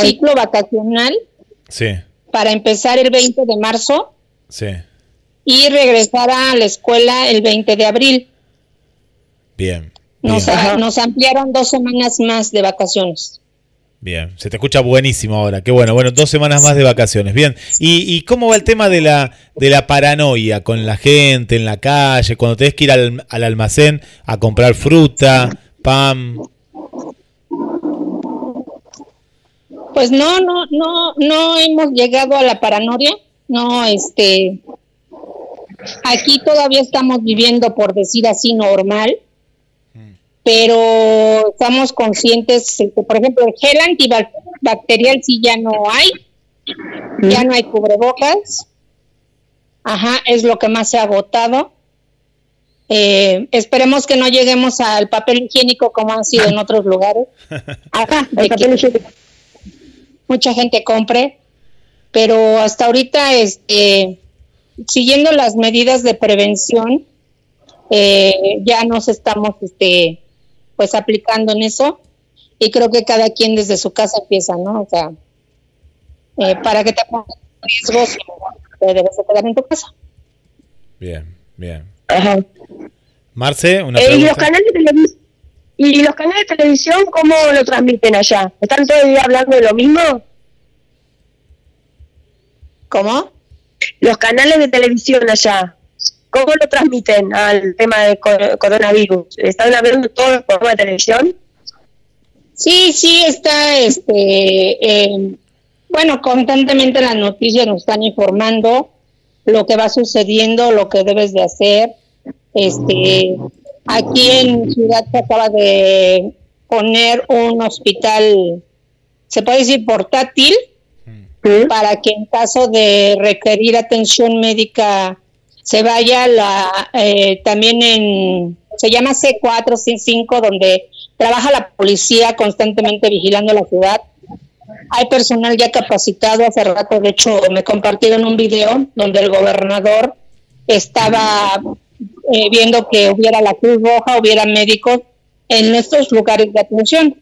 ciclo vacacional Sí, para empezar el 20 de marzo sí. y regresar a la escuela el 20 de abril. Bien. Nos, Bien. a- nos ampliaron dos semanas más de vacaciones. Bien, se te escucha buenísimo ahora. Qué bueno. Bueno, dos semanas más de vacaciones. Bien. ¿Y, y cómo va el tema de la, de la paranoia con la gente en la calle? Cuando tenés que ir al, al almacén a comprar fruta, pan. Pues no, no, no, no hemos llegado a la paranoia. No, este, aquí todavía estamos viviendo, por decir así, normal. Pero estamos conscientes, este, por ejemplo, el gel antibacterial sí ya no hay, ya no hay cubrebocas. Ajá, es lo que más se ha agotado. Eh, esperemos que no lleguemos al papel higiénico como han sido en otros lugares. Ajá, de que mucha gente compre, pero hasta ahorita, este, siguiendo las medidas de prevención, eh, ya nos estamos, este, pues aplicando en eso y creo que cada quien desde su casa empieza, ¿no? O sea, eh, para que te pongas en riesgos, te debes de quedar en tu casa. Bien, bien. Ajá. Marce, una Eh, ¿Y los pregunta. canales de televisión? ¿Y los canales de televisión cómo lo transmiten allá? ¿Están todo el día hablando de lo mismo? ¿Cómo? Los canales de televisión allá, ¿cómo lo transmiten al tema del cor- coronavirus? ¿Están hablando todos los programas de televisión? Sí, sí, está, este, eh, bueno, constantemente las noticias nos están informando lo que va sucediendo, lo que debes de hacer. Este, aquí en Ciudad se acaba de poner un hospital, se puede decir portátil, para que en caso de requerir atención médica se vaya la eh, también en se llama C4 C5 donde trabaja la policía constantemente vigilando la ciudad hay personal ya capacitado hace rato de hecho me compartieron un video donde el gobernador estaba eh, viendo que hubiera la Cruz Roja hubiera médicos en estos lugares de atención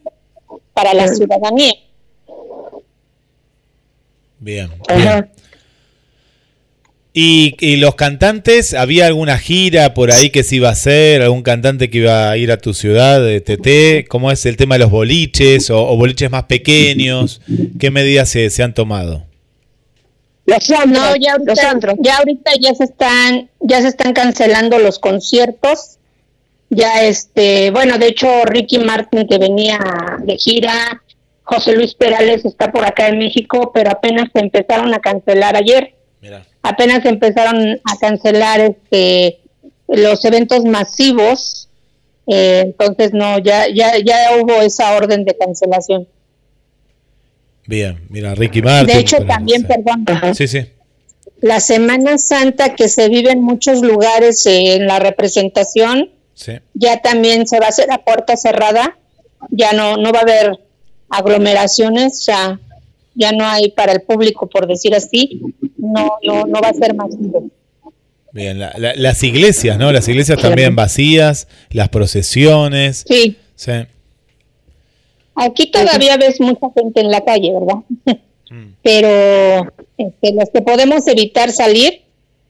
para la ciudadanía Bien. bien. ¿Y, y los cantantes? ¿Había alguna gira por ahí que se iba a hacer? ¿Algún cantante que iba a ir a tu ciudad de TT? ¿Cómo es el tema de los boliches o, o boliches más pequeños? ¿Qué medidas se, se han tomado? Los antros, No, ya los ahorita, antros. ya ahorita ya se están, ya se están cancelando los conciertos. Ya este, bueno, de hecho Ricky Martin que venía de gira, José Luis Perales está por acá en México, pero apenas se empezaron a cancelar ayer. Mira. Apenas empezaron a cancelar este los eventos masivos. eh, entonces no, ya ya ya hubo esa orden de cancelación. Bien, mira, Ricky Martin. de hecho también, perdón, Sí, sí. la Semana Santa que se vive en muchos lugares eh, en la representación, Sí. ya también se va a hacer a puerta cerrada, ya no, no va a haber aglomeraciones, ya, ya no hay para el público, por decir así, no, no, no va a ser masivo. Bien, la- la- las iglesias, ¿no? Las iglesias también vacías, las procesiones. Sí, Sí. aquí todavía ves mucha gente en la calle, ¿verdad? Mm. Pero este, los que podemos evitar salir,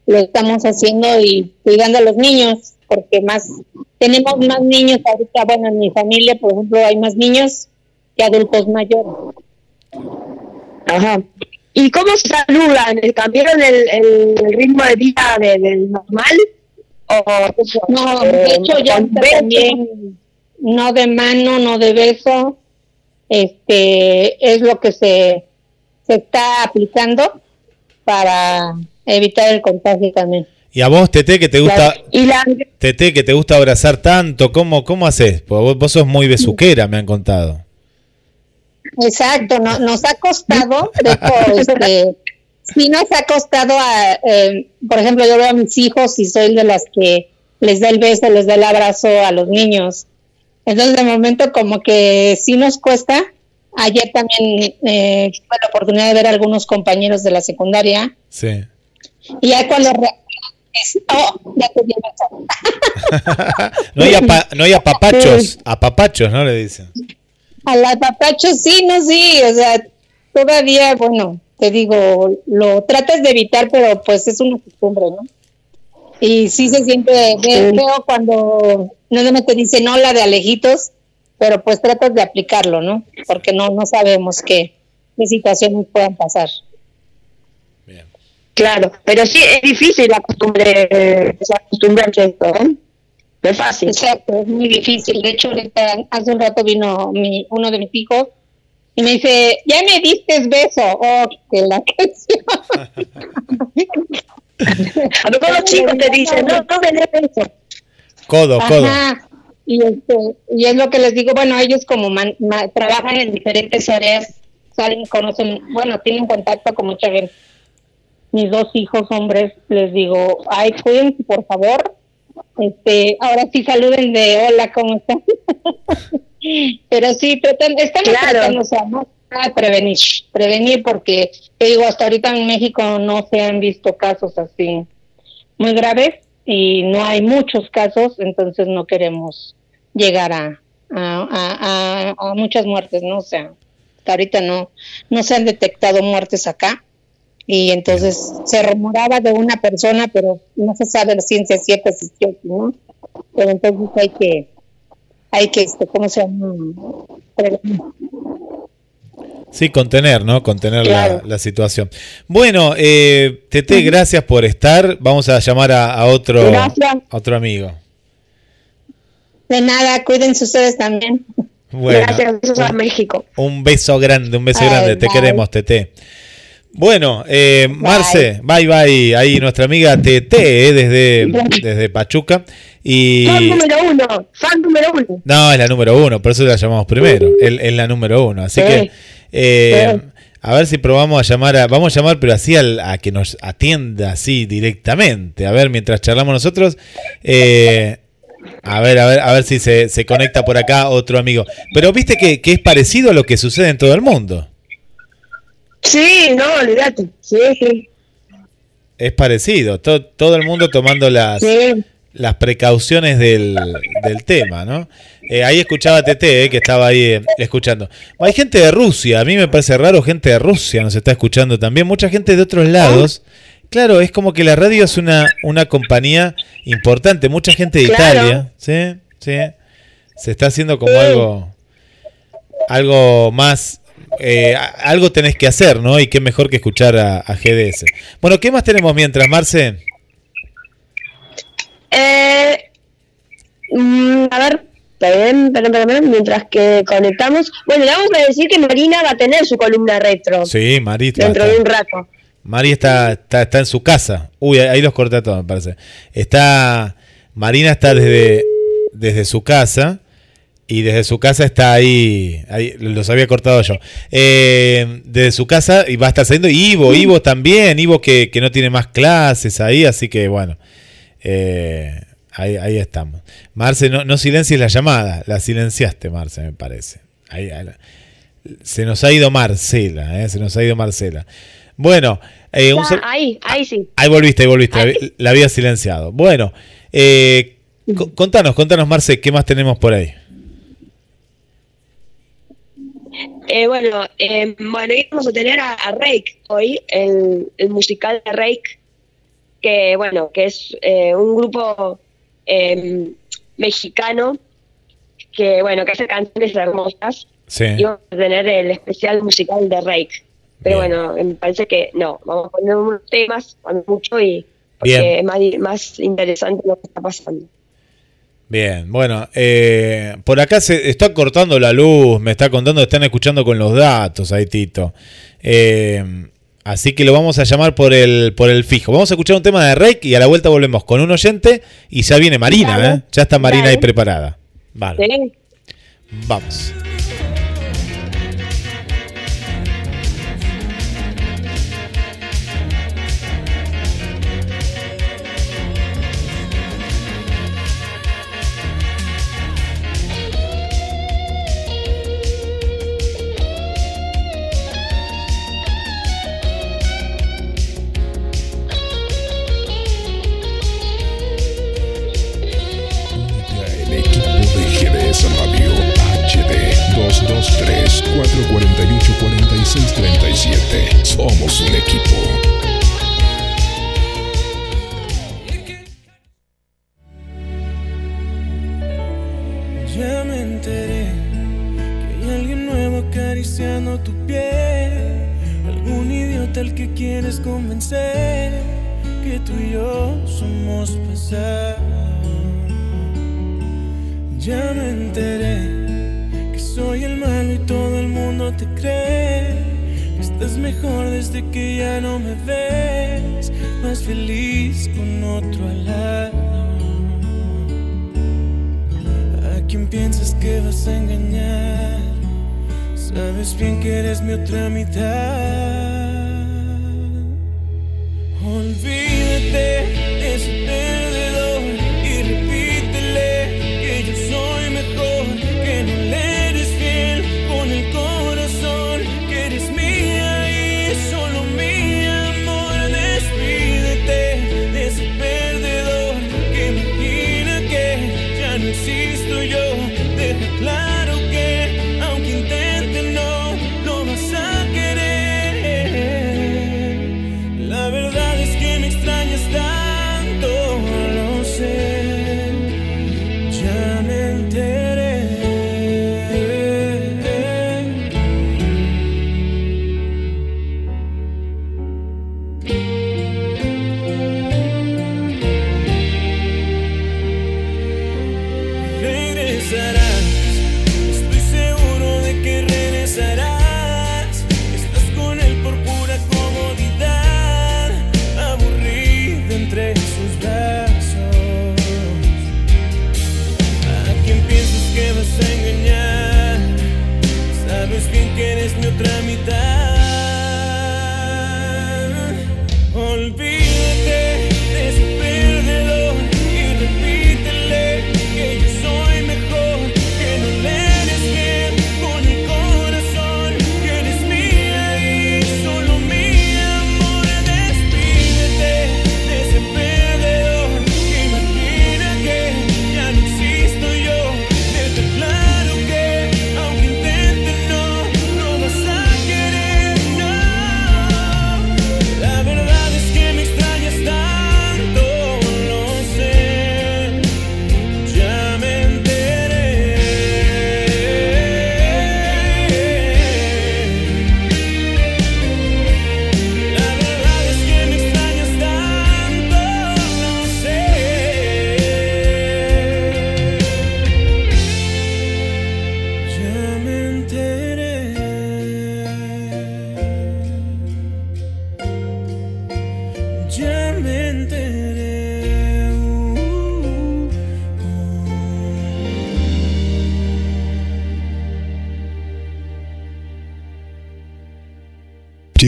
lo estamos haciendo y cuidando a los niños, porque más tenemos más niños ahorita, bueno, en mi familia, por ejemplo, hay más niños que adultos mayores. Ajá. ¿Y cómo se saludan? ¿Cambiaron el, el ritmo de vida de- del normal? ¿O No, eh, de hecho ya también no de mano, no de beso, este es lo que se, se está aplicando para evitar el contagio también. Y a vos, Tete, que te gusta, Y la, Tete, que te gusta abrazar tanto, ¿cómo, cómo haces? Vos, vos sos muy besuquera, me han contado. Exacto, no, nos ha costado, de hecho, este, sí nos ha costado, a, eh, por ejemplo, yo veo a mis hijos y soy de las que les da el beso, les da el abrazo a los niños. Entonces, de momento, como que sí nos cuesta. Ayer también eh, tuve la oportunidad de ver a algunos compañeros de la secundaria Sí. y ya cuando... oh, ya te no, hay apa- no hay apapachos, apapachos, ¿no? Le dicen. A la papacho sí, no, sí, o sea, todavía, bueno, te digo, lo tratas de evitar, pero pues es una costumbre, ¿no? Y sí se siente feo cuando no te dicen hola de alejitos, pero pues tratas de aplicarlo, ¿no? Porque no, no sabemos qué, qué situaciones puedan pasar. claro, pero sí es difícil la costumbre, eh, se acostumbrarse a esto, ¿eh? No es fácil. Exacto, es muy difícil. De hecho, ahorita, hace un rato vino mi, uno de mis hijos y me dice, ya me diste beso. Oh, que la A lo mejor los chicos te dicen, no, no me des beso. Codo, codo. Y, este, y es lo que les digo, bueno, ellos como man- ma- trabajan en diferentes áreas, salen, conocen, bueno, tienen contacto con mucha gente. Mis dos hijos hombres, les digo, ay, cuídense, por favor. Este, ahora sí saluden de hola, ¿cómo están? Pero sí, tratan, estamos Claro. tratando, o sea, más a prevenir, prevenir porque, te digo, hasta ahorita en México no se han visto casos así muy graves y no hay muchos casos, entonces no queremos llegar a, a, a- a- a muchas muertes, ¿no? O sea, hasta ahorita no, no se han detectado muertes acá y entonces se rumoraba de una persona, pero no se sabe la ciencia cierta si no, pero entonces hay que, hay que, este, ¿cómo se llama? Sí, contener, ¿no? Contener Claro. la, la situación. Bueno, eh, Tete, gracias por estar. Vamos a llamar a, a otro, Gracias. a otro amigo. De nada, cuídense ustedes también. Bueno, Gracias, besos a México. un beso grande, un beso Ay, grande. Te queremos, Tete. Bueno, eh, Marce, bye bye. Ahí nuestra amiga Tete, eh, desde, desde Pachuca. Y. Fan número uno, fan número uno. No, es la número uno, por eso la llamamos primero. Es, es la número uno. Así Sí. que, eh, a ver si probamos a llamar a. Vamos a llamar, pero así al- a que nos atienda así directamente. A ver, mientras charlamos nosotros. eh, a ver, a ver, a ver si se, se conecta por acá otro amigo. Pero viste que, que es parecido a lo que sucede en todo el mundo. Sí, no, olvídate. Sí, sí. Es parecido. To- todo el mundo tomando las, Sí. las precauciones del, del tema, ¿no? Eh, ahí escuchaba a Tete, eh, que estaba ahí eh, escuchando. Hay gente de Rusia, a mí me parece raro, gente de Rusia nos está escuchando también, mucha gente de otros lados. Claro, es como que la radio es una, una compañía importante, mucha gente de Claro. Italia, ¿sí? Sí. Se está haciendo como algo algo más eh, algo tenés que hacer, ¿no? Y qué mejor que escuchar a, a GDS. Bueno, ¿qué más tenemos mientras, Marce? Eh, mm, a ver, esperen, esperen, esperen, mientras que conectamos. Bueno, le vamos a decir que Marina va a tener su columna retro Sí, Mari. está- dentro de un rato. Mari está, está, está en su casa. Uy, ahí los corté a todos, me parece. Está. Marina está desde, desde su casa. Y desde su casa está ahí. ahí los había cortado yo. Eh, desde su casa y va a estar saliendo. Ivo, Ivo también. Ivo que, que no tiene más clases ahí. Así que bueno. eh, ahí, ahí estamos. Marce, no, no silencies la llamada. La silenciaste, Marce, me parece. Ahí, ahí se nos ha ido Marcela. eh, se nos ha ido Marcela. Bueno, eh, un Ya, sal- ahí, ahí sí. Ahí volviste, ahí volviste. La, había silenciado. Bueno, eh, co- contanos, contanos, Marce, ¿qué más tenemos por ahí? Eh, bueno, eh, bueno, y vamos a tener a, a Rake hoy, el, el musical de Rake, que bueno, que es eh, un grupo eh, mexicano que bueno, que hace canciones hermosas. Sí. Y vamos a tener el especial musical de Rake. Pero Bien. bueno, me parece que no, vamos a poner unos temas, cuando mucho, y porque Bien. es más, más interesante lo que está pasando. Bien, bueno, eh, por acá se está cortando la luz, me está contando, están escuchando con los datos ahí, Tito. Eh, así que lo vamos a llamar por el, por el fijo. Vamos a escuchar un tema de Rake y a la vuelta volvemos con un oyente y ya viene Marina. ¿eh? Ya está Marina ahí preparada. Vale, vamos. Somos un equipo. Ya me enteré que hay alguien nuevo acariciando tu piel. Algún idiota al que quieres convencer que tú y yo somos pasado. Ya me enteré que soy el malo y todo el mundo te cree. Estás mejor desde que ya no me ves. Más feliz con otro al lado. ¿A quién piensas que vas a engañar? Sabes bien que eres mi otra mitad.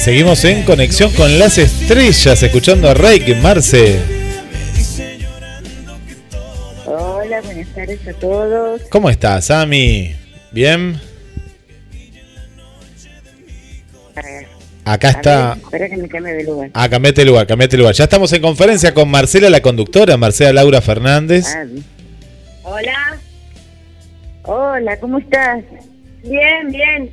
Seguimos en conexión con las estrellas, escuchando a Reik, Marce. Hola, buenas tardes a todos. ¿Cómo estás, Ami? ¿Bien? Acá está. Espera que me cambie de lugar. Ah, cambiate lugar, cambiate lugar. Ya estamos en conferencia con Marcela, la conductora, Marcela Laura Fernández. Ah, Hola. Hola, ¿cómo estás? Bien, bien.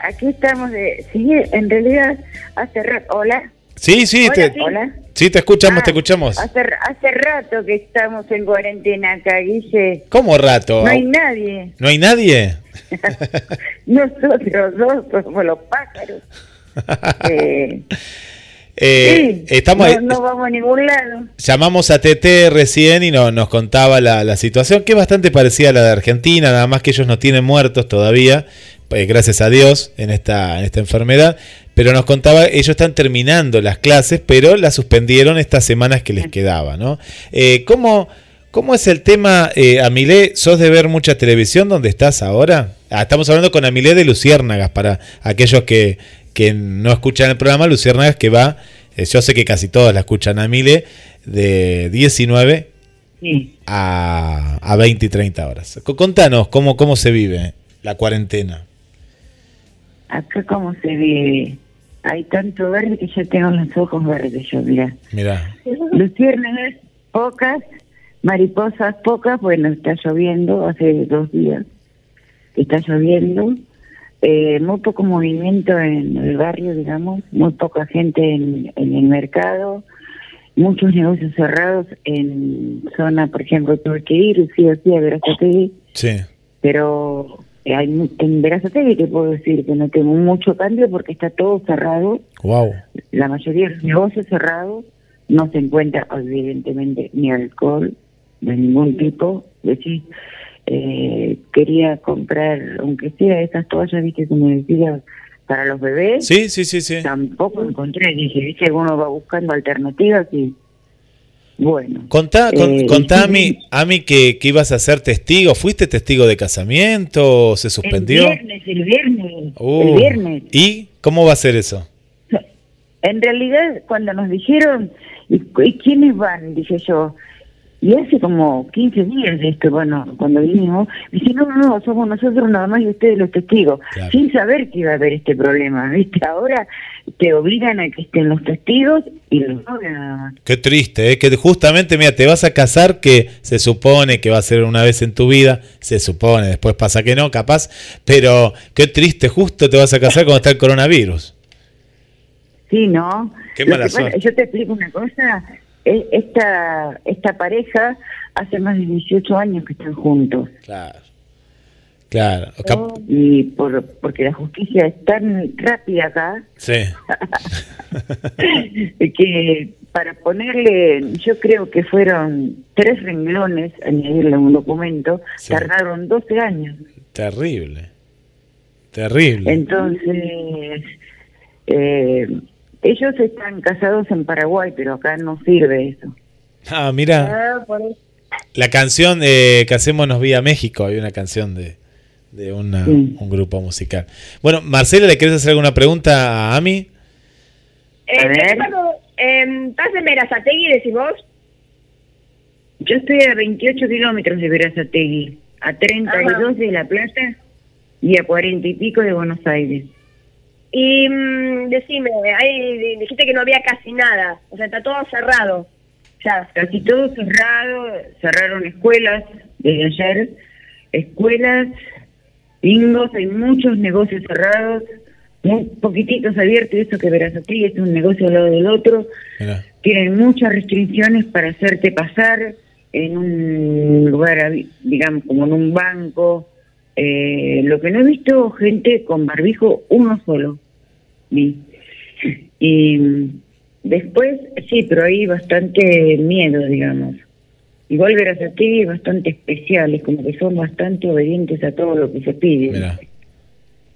Aquí estamos de... Sí, en realidad, hace rato... Hola. Sí, sí, Hola, te, sí. Hola. sí, te escuchamos, Ah, te escuchamos. Hace, hace rato que estamos en cuarentena acá, Guille. ¿Cómo rato? No hay nadie. ¿No hay nadie? Nosotros dos somos los pájaros. Eh, Eh, sí, estamos, no, no vamos a ningún lado. Llamamos a TT recién y no- nos contaba la, la situación, que es bastante parecida a la de Argentina, nada más que ellos no tienen muertos todavía, eh, gracias a Dios, en esta, en esta enfermedad. Pero nos contaba, ellos están terminando las clases, pero las suspendieron estas semanas que les quedaba, ¿no? Eh, ¿cómo, ¿Cómo es el tema, eh, Amilé? ¿Sos de ver mucha televisión donde estás ahora? Ah, estamos hablando con Amilé de Luciérnagas, para aquellos que, que no escuchan el programa, Luciérnagas que va, eh, yo sé que casi todos la escuchan a Amilé, de 19 Sí. a, a 20 y 30 horas. Co- Contanos cómo, cómo se vive la cuarentena. Acá como se vive. Hay tanto verde que ya tengo los ojos verdes, yo, mira. Mira, Luciérnagas, pocas, mariposas, pocas, bueno, está lloviendo, hace dos días está lloviendo, eh, muy poco movimiento en el barrio, digamos, muy poca gente en, en el mercado, muchos negocios cerrados en zona, por ejemplo, tuve que ir, sí o sí, a Verazategui, sí. pero hay mu- en Verazategui te puedo decir que no tengo mucho cambio porque está todo cerrado, Wow. la mayoría de los negocios cerrados, no se encuentra evidentemente ni alcohol de ningún tipo. Decís, eh, quería comprar, aunque sea esas toallas, viste, como decía, para los bebés. Sí, sí, sí, sí. Tampoco encontré, dije, viste, alguno va buscando alternativas y bueno. Contá, con- Eh, contá a mí, a mí que, que ibas a ser testigo. ¿Fuiste testigo de casamiento? ¿Se suspendió? El viernes, el viernes, Uh, el viernes. ¿Y cómo va a ser eso? En realidad, cuando nos dijeron, ¿y, y quiénes van? Dije yo. Y hace como 15 días de esto, bueno, cuando vinimos, dice, no, no, no, somos nosotros nada más y ustedes los testigos, sin saber que iba a haber este problema, ¿viste? Ahora te obligan a que estén los testigos y los más. Qué triste, ¿eh? que justamente, mira, te vas a casar que se supone que va a ser una vez en tu vida, se supone, después pasa que no, capaz, pero qué triste, justo te vas a casar cuando está el coronavirus. Sí, ¿no? Qué mala que pasa- suerte. Yo te explico una cosa, e- esta, esta pareja hace más de 18 años que están juntos. Claro. Claro. Cap- Y por, porque la justicia es tan rápida acá sí. que para ponerle, yo creo que fueron tres renglones, añadirle un documento, Sí. tardaron 12 años. Terrible. Terrible. Entonces, eh, ellos están casados en Paraguay, pero acá no sirve eso. Ah, mira, Ah, la canción eh, Casémonos Vía México, hay una canción de, de una- Sí. un grupo musical. Bueno, Marcela, ¿le querés hacer alguna pregunta a Ami? Eh, A ver. Eh, ¿Estás en Verazategui, decís vos? Yo estoy a 28 kilómetros de Verazategui, a 32 de La Plata y a 40 y pico de Buenos Aires. Y mm, decime, ahí dijiste que no había casi nada, o sea, está todo cerrado. Ya. Casi todo cerrado, cerraron escuelas desde ayer, escuelas, bingos, hay muchos negocios cerrados, muy poquititos abiertos, y eso que Verazategui es un negocio al lado del otro, Mira. tienen muchas restricciones para hacerte pasar en un lugar, digamos, como en un banco. Eh, lo que no he visto, gente con barbijo, uno solo. Vi. Y mm, después, sí, pero hay bastante miedo, digamos. Igual Verazategui es bastante especial, es como que son bastante obedientes a todo lo que se pide.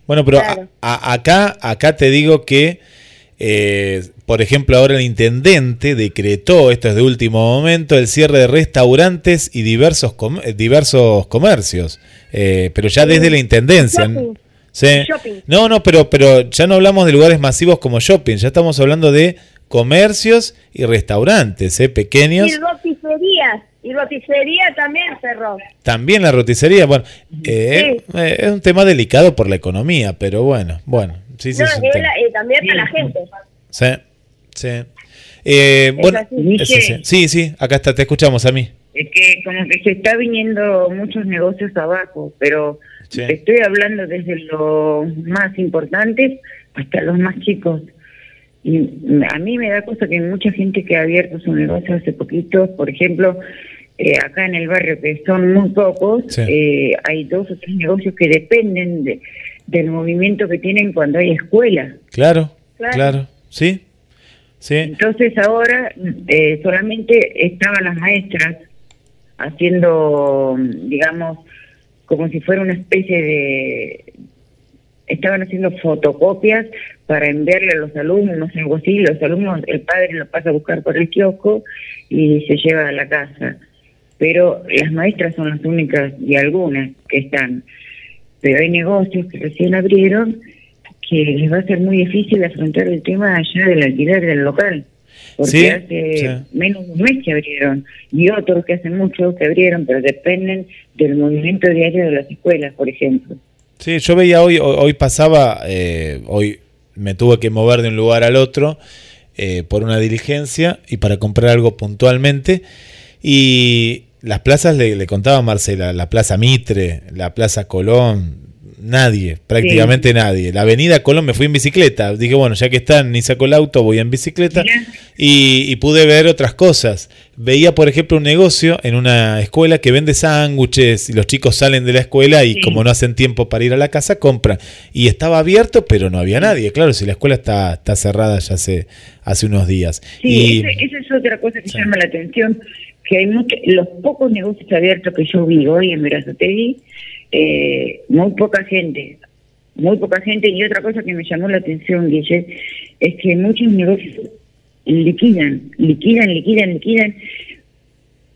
Bueno, pero a- a- acá, acá te digo que, eh, por ejemplo, ahora el intendente decretó, esto es de último momento, el cierre de restaurantes y diversos com- eh, diversos comercios, Eh, pero ya desde la intendencia. Sí. Shopping. No, no, pero, pero ya no hablamos de lugares masivos como shopping, ya estamos hablando de comercios y restaurantes, ¿eh? pequeños. Y roticerías. Y roticería también cerró. También la roticería, bueno, eh, eh, es un tema delicado por la economía, pero bueno, bueno, sí, sí, no, es un es tema. la- eh, también para la gente. Sí, sí. Eh, bueno, eso sí. sí, sí, acá está, te escuchamos a mí. Es que como que se está viniendo muchos negocios abajo, pero Sí. estoy hablando desde los más importantes hasta los más chicos. Y a mí me da cosa que mucha gente que ha abierto su negocio hace poquito, por ejemplo, eh, acá en el barrio, que son muy pocos, Sí. eh, hay dos o tres negocios que dependen de- del movimiento que tienen cuando hay escuela. Claro, Claro. claro, sí, sí. Entonces ahora eh, solamente estaban las maestras haciendo, digamos, como si fuera una especie de... Estaban haciendo fotocopias para enviarle a los alumnos, algo así. Los alumnos, el padre lo pasa a buscar por el kiosco y se lleva a la casa. Pero las maestras son las únicas y algunas que están. Pero hay negocios que recién abrieron que les va a ser muy difícil afrontar el tema allá del alquiler del local. Porque Sí, hace sí. menos de un mes que abrieron. Y otros que hacen mucho que abrieron, pero dependen del movimiento diario de las escuelas, por ejemplo. Sí, yo veía hoy, hoy, pasaba, eh, hoy me tuve que mover de un lugar al otro eh, por una diligencia y para comprar algo puntualmente. Y las plazas, le, le contaba a Marcela, la Plaza Mitre, la Plaza Colón, nadie, prácticamente nadie. La Avenida Colón me fui en bicicleta. Dije, bueno, ya que están, ni saco el auto, voy en bicicleta. Y, y pude ver otras cosas. Veía, por ejemplo, un negocio en una escuela que vende sándwiches y los chicos salen de la escuela y Sí. como no hacen tiempo para ir a la casa, compran. Y estaba abierto, pero no había nadie. Claro, si la escuela está, está cerrada ya hace, hace unos días. Sí, y, esa, esa es otra cosa que llama la atención, que hay mucho, los pocos negocios abiertos que yo vi hoy en Verazategui, eh, muy poca gente, muy poca gente, y otra cosa que me llamó la atención, Guille, es que muchos negocios liquidan, liquidan, liquidan, liquidan,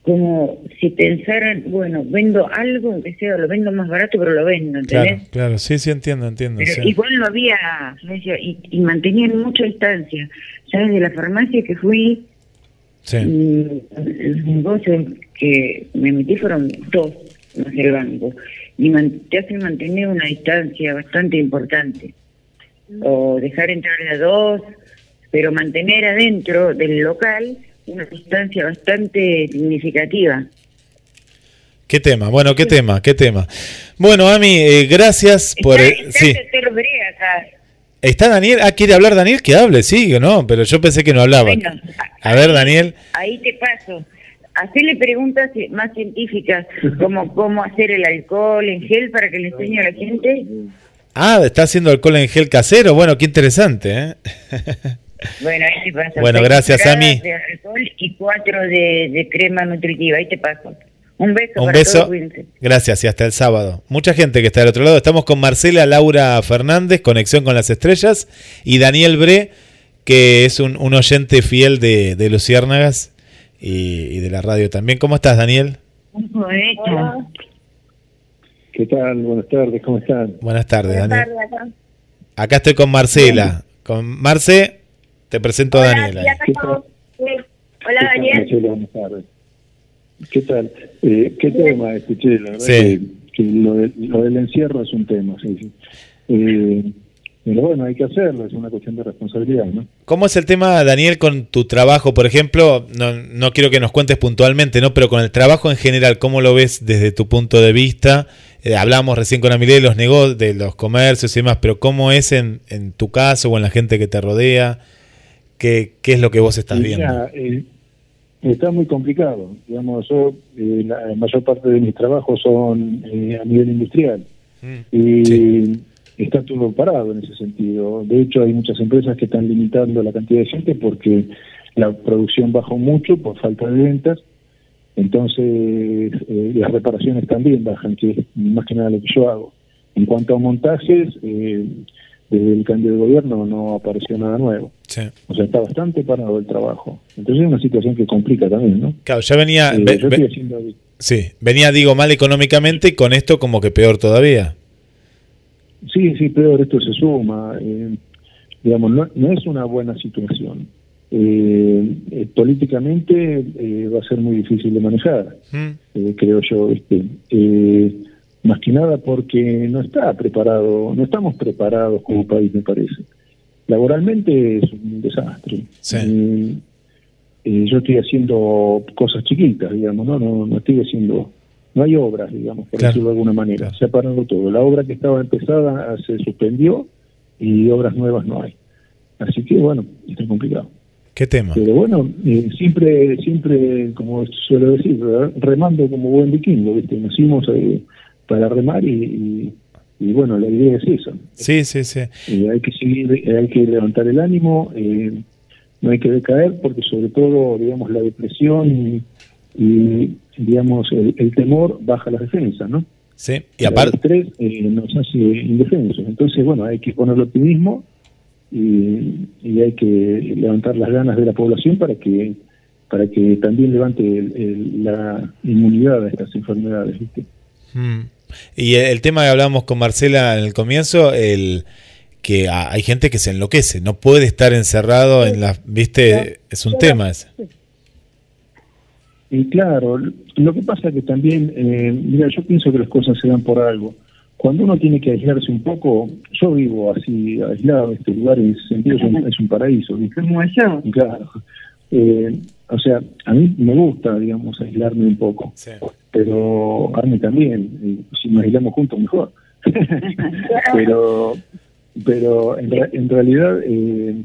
como si pensaran, bueno, vendo algo, aunque sea, lo vendo más barato, pero lo vendo, ¿entendés? claro, claro, sí, sí, entiendo, entiendo. Pero sí. igual no había, y, y mantenían mucha distancia. Ya desde la farmacia que fui, Sí. y los negocios que me metí fueron dos, más el banco. Y man- te hacen mantener una distancia bastante importante. O dejar entrar a dos, pero mantener adentro del local una distancia bastante significativa. ¿Qué tema? Bueno, ¿qué tema? ¿Qué tema? Bueno, Ami, eh, gracias por... eh, Está sí. el Tetero Brea acá. ¿Está Daniel? Ah, ¿quiere hablar Daniel? Que hable, sí, no, pero yo pensé que no hablaba. Bueno, A ver, Daniel. Ahí te paso. Hacerle preguntas más científicas, como cómo hacer el alcohol en gel para que le enseñe a la gente. Ah, está haciendo alcohol en gel casero. Bueno, qué interesante, ¿eh? Bueno, ahí te paso. Bueno, gracias, cucharadas Ami. De alcohol y cuatro de, de crema nutritiva. Ahí te paso. Un beso Un para beso. todos. Gracias y hasta el sábado. Mucha gente que está del otro lado. Estamos con Marcela Laura Fernández, Conexión con las Estrellas, y Daniel Bre, que es un, un oyente fiel de, de Luciérnagas y, y de la radio también. ¿Cómo estás, Daniel? Hola. ¿Qué tal? Buenas tardes, ¿cómo están? Buenas tardes, Buenas Daniel. tardes, acá. Acá estoy con Marcela. Con Marce, te presento a Hola, Daniel. Hola, ¿Qué tal, Daniel. Buenas tardes. ¿Qué tal? Eh, ¿Qué tema escuché? La verdad Sí. que, que lo, de- lo del encierro es un tema, sí, sí. Eh, pero bueno, hay que hacerlo, es una cuestión de responsabilidad, ¿no? ¿Cómo es el tema, Daniel, con tu trabajo? Por ejemplo, no, no quiero que nos cuentes puntualmente, ¿no? Pero con el trabajo en general, ¿cómo lo ves desde tu punto de vista? Eh, hablamos recién con Amilé de los negocios, de los comercios y demás, pero ¿cómo es en, en tu caso o en la gente que te rodea? ¿Qué, qué es lo que vos estás viendo? eh, está muy complicado. Digamos, yo, eh, la mayor parte de mis trabajos son eh, a nivel industrial. Mm, Y está todo parado en ese sentido. De hecho, hay muchas empresas que están limitando la cantidad de gente porque la producción bajó mucho por falta de ventas. Entonces, eh, las reparaciones también bajan, que es más que nada lo que yo hago. En cuanto a montajes, eh, desde el cambio de gobierno no apareció nada nuevo. Sí. O sea, está bastante parado el trabajo. Entonces es una situación que complica también, ¿no? Claro, ya venía, Eh, ve- yo ve- estoy haciendo... sí, venía, digo, mal económicamente y con esto como que peor todavía. Sí, sí, peor, esto se suma. eh, digamos, no, no es una buena situación. Eh, eh, políticamente eh, va a ser muy difícil de manejar, eh, creo yo. Este, eh, más que nada porque no está preparado, no estamos preparados como país, me parece. Laboralmente es un desastre. Eh, eh, yo estoy haciendo cosas chiquitas, digamos, no, no, no estoy haciendo, no hay obras, digamos, por Claro. decirlo de alguna manera. Se ha parado todo. La obra que estaba empezada se suspendió y obras nuevas no hay. Así que bueno, está complicado. ¿Qué tema? Pero bueno, eh, siempre, siempre, como suelo decir, ¿verdad? remando como buen vikingo, ¿viste? Nacimos eh, para remar y, y, y bueno, la idea es esa. Sí, sí, sí. Eh, hay que seguir, eh, hay que levantar el ánimo, eh, no hay que decaer porque sobre todo, digamos, la depresión y, y, digamos, el, el temor baja las defensas, ¿no? Sí, y El aparte, estrés eh, nos hace indefensos. Entonces, bueno, hay que poner el optimismo y, y hay que levantar las ganas de la población para que para que también levante el- el- la inmunidad a estas enfermedades, ¿viste? Mm. Y el tema que hablábamos con Marcela en el comienzo, el que a- hay gente que se enloquece, no puede estar encerrado en la, viste, es un tema ese. Y claro, lo que pasa es que también, eh, mira, yo pienso que las cosas se dan por algo. Cuando uno tiene que aislarse un poco, yo vivo así aislado, este lugar en ese sentido es un, es un paraíso. ¿viste? Como yo. Claro. Eh, o sea, a mí me gusta, digamos, aislarme un poco. Pero a mí también, si nos aislamos juntos mejor. pero pero en, en realidad, eh,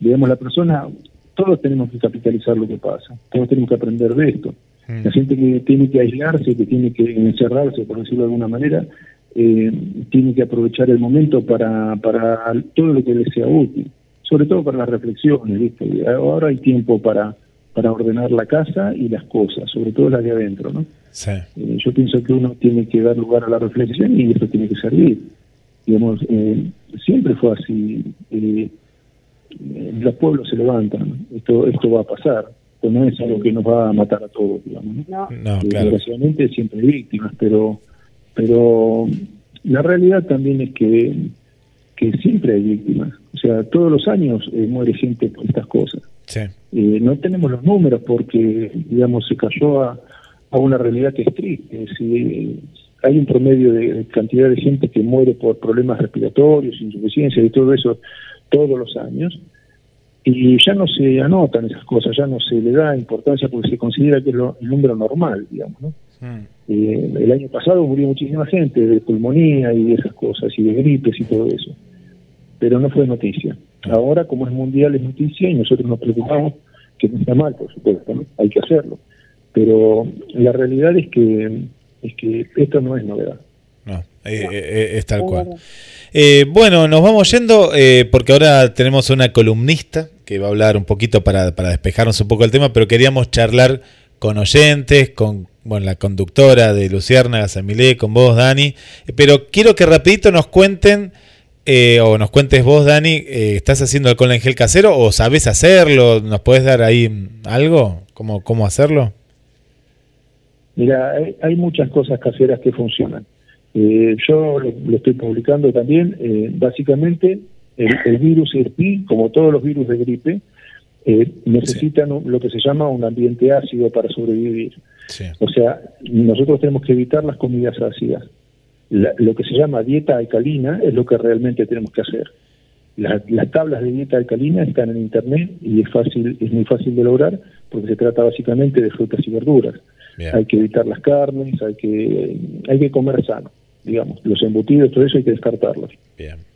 digamos, la persona, todos tenemos que capitalizar lo que pasa, todos tenemos que aprender de esto. La gente que tiene que aislarse, que tiene que encerrarse, por decirlo de alguna manera, eh, tiene que aprovechar el momento para, para todo lo que le sea útil, sobre todo para las reflexiones, ¿viste? Ahora hay tiempo para, para ordenar la casa y las cosas, sobre todo las de adentro, ¿no? Sí. Eh, yo pienso que uno tiene que dar lugar a la reflexión y eso tiene que servir. Digamos, eh, siempre fue así. Eh, los pueblos se levantan, esto esto va a pasar. Esto no es algo que nos va a matar a todos, digamos. ¿no? No, Eh, claro. Desgraciadamente siempre hay víctimas, pero pero la realidad también es que, que siempre hay víctimas. O sea, todos los años eh, muere gente por estas cosas. Sí. Eh, no tenemos los números porque, digamos, se cayó a, a una realidad que es triste. Si hay un promedio de, de cantidad de gente que muere por problemas respiratorios, insuficiencia y todo eso todos los años, y ya no se anotan esas cosas, ya no se le da importancia porque se considera que es lo- el número normal, digamos, ¿no? Eh, el año pasado murió muchísima gente de pulmonía y de esas cosas, y de gripes y todo eso. Pero no fue noticia. Ahora, como es mundial, es noticia y nosotros nos preocupamos, que no está mal, por supuesto, ¿no? hay que hacerlo. Pero la realidad es que, es que esto no es novedad. No, eh, eh, es tal cual. Eh, bueno, nos vamos yendo eh, porque ahora tenemos una columnista que va a hablar un poquito para, para despejarnos un poco el tema, pero queríamos charlar con oyentes, con bueno, la conductora de Luciérnaga, Samilé, con vos, Dani. Eh, Pero quiero que rapidito nos cuenten, eh, o nos cuentes vos, Dani, eh, ¿estás haciendo alcohol en gel casero o sabes hacerlo? ¿Nos puedes dar ahí algo? ¿Cómo, cómo hacerlo? Mira, hay, hay muchas cosas caseras que funcionan. Eh, yo lo, lo estoy publicando también. eh, básicamente, el, el virus ERPI, como todos los virus de gripe, eh, necesitan un- lo que se llama un ambiente ácido para sobrevivir. O sea, nosotros tenemos que evitar las comidas ácidas. La- lo que se llama dieta alcalina es lo que realmente tenemos que hacer. La- las tablas de dieta alcalina están en internet y es fácil, es muy fácil de lograr porque se trata básicamente de frutas y verduras. Hay que evitar las carnes, hay que hay que comer sano, digamos, los embutidos, todo eso hay que descartarlos.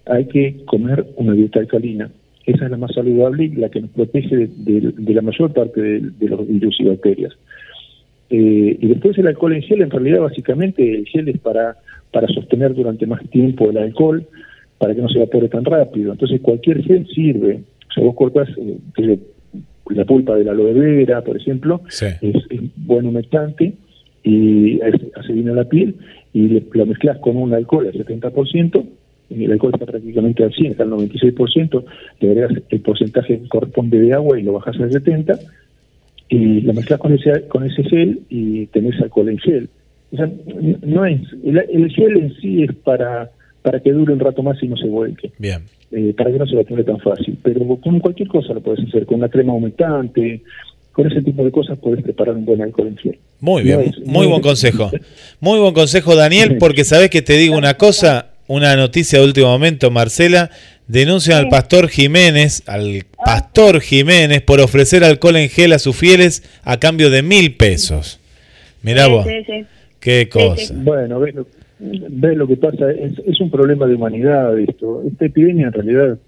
Hay que comer una dieta alcalina. Esa es la más saludable y la que nos protege de, de- de la mayor parte de, de los virus y bacterias. Eh, y después el alcohol en gel, en realidad básicamente el gel es para, para sostener durante más tiempo el alcohol, para que no se evapore tan rápido. Entonces cualquier gel sirve. O sea, vos cortás eh, la pulpa de la aloe vera, por ejemplo, es, es buen humectante y hace- hace bien a la piel y le- lo mezclas con un alcohol al 70%, y el alcohol está prácticamente al 100, está al 96%, le agregas el porcentaje que corresponde de agua y lo bajas al 70%, y lo mezclas con ese, con ese gel y tenés alcohol en gel. O sea, no es, el, el gel en sí es para, para que dure un rato más y no se vuelque. Bien. Eh, para que no se lo tome tan fácil. Pero con cualquier cosa lo puedes hacer, con una crema aumentante, con ese tipo de cosas puedes preparar un buen alcohol en fiel. Muy bien, No es- muy no buen es- consejo. Muy buen consejo, Daniel, porque sabes que te digo una cosa, una noticia de último momento, Marcela, denuncian al pastor Jiménez, al pastor Jiménez, por ofrecer alcohol en gel a sus fieles a cambio de mil pesos. Mirá vos, Sí, sí. Qué cosa. Bueno, ves lo, ves lo que pasa, es, es un problema de humanidad esto. Esta epidemia en realidad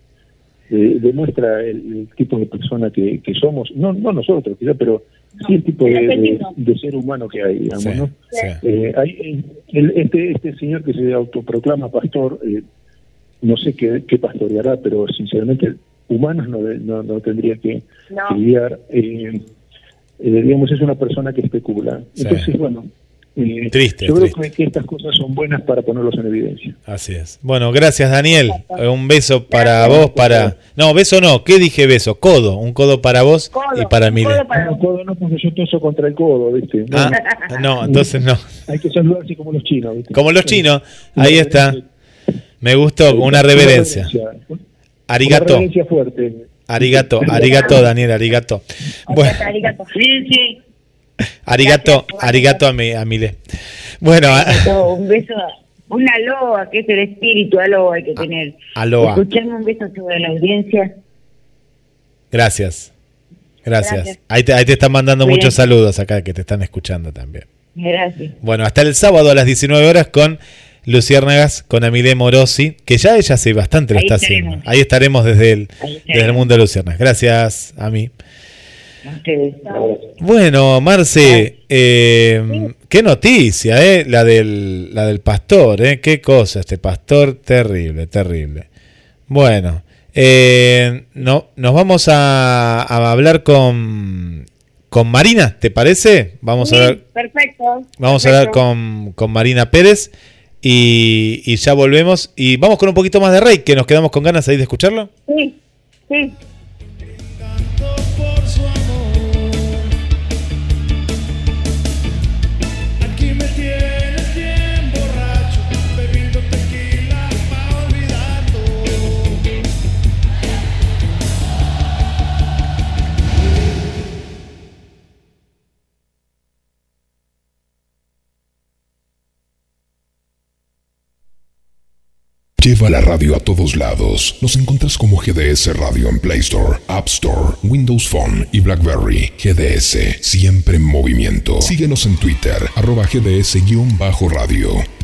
eh, demuestra el, el tipo de persona que, que somos, no, no nosotros quizá, pero sí el tipo de, de- de ser humano que hay, digamos, Sí, ¿no? sí. Eh, hay, eh, el- este, este señor que se autoproclama pastor, eh, no sé qué, qué pastoreará, pero sinceramente humanos no, no, no tendría que, No. que guiar. eh, eh, digamos, es una persona que especula. Sí. Entonces, bueno, eh, Triste, yo creo triste. que, que estas cosas son buenas para ponerlos en evidencia. Así es. Bueno, gracias Daniel. Un beso para vos, para... No, beso no, ¿qué dije beso? Codo, un codo para vos y para Mile. No, codo no, porque yo toso contra el codo, ¿viste? No, Ah, no, entonces no. Hay que saludarse como los chinos, ¿viste? Como los chinos, Una ahí está. Me gustó, una reverencia. Una Arigato. reverencia fuerte. Arigato, arigato, Daniel, arigato. Bueno, Sí, sí. Arigato, arigato a mi, a Mile. Bueno, a- Arigato, Un beso, a- un aloha, que es el espíritu aloha hay que tener. aloha. Escuchame un beso a toda la audiencia. gracias. Gracias. Gracias. Ahí te, ahí te están mandando muchos saludos acá que te están escuchando también. Gracias. Bueno, hasta el sábado a las 19 horas con Luciérnagas, con Amile Morosi, que ya ella hace bastante lo Ahí está estaremos. haciendo. Ahí estaremos desde el, desde el mundo de Luciérnagas. Gracias a mí. A. Bueno, Marce, eh, qué noticia, ¿eh? La del, la del pastor, ¿eh? Qué cosa este pastor, terrible, terrible. Bueno, eh, no, nos vamos a, a hablar con, con Marina, ¿te parece? Vamos a Sí, ver, Perfecto. vamos a hablar con, con Marina Pérez y, y ya volvemos. Y vamos con un poquito más de Rey, que nos quedamos con ganas ahí de escucharlo. Sí, sí. Lleva la radio a todos lados. Nos encuentras como GDS Radio en Play Store, App Store, Windows Phone y BlackBerry. GDS, siempre en movimiento. Síguenos en Twitter, arroba GDS-radio.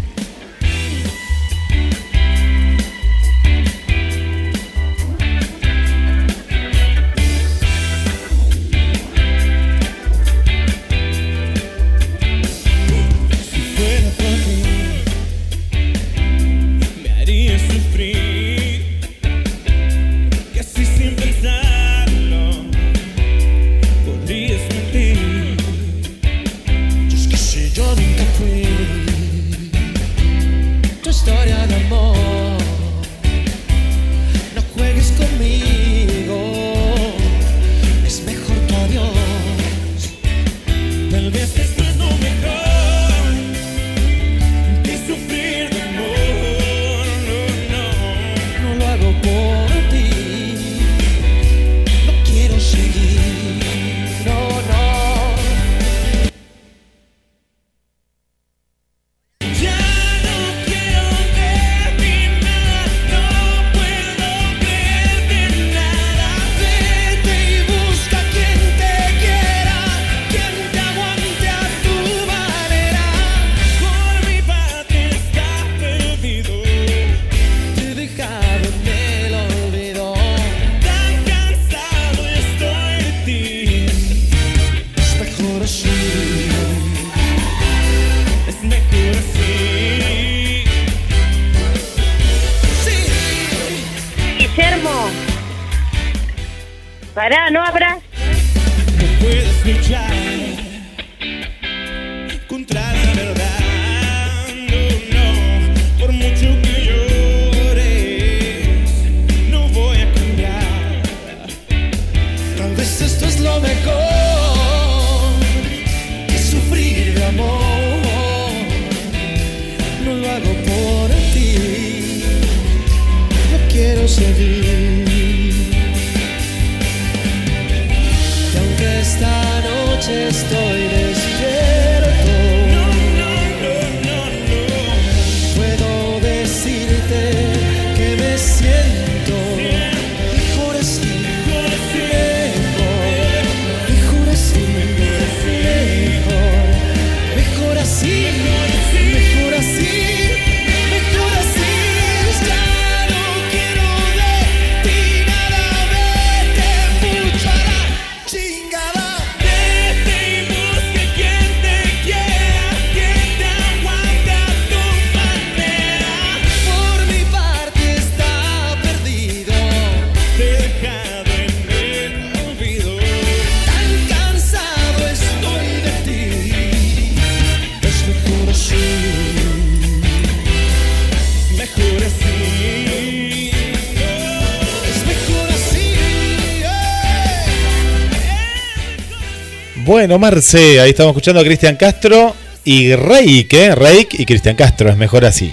Marce, ahí estamos escuchando a Cristian Castro y Reik, ¿eh? Reik y Cristian Castro, es mejor así.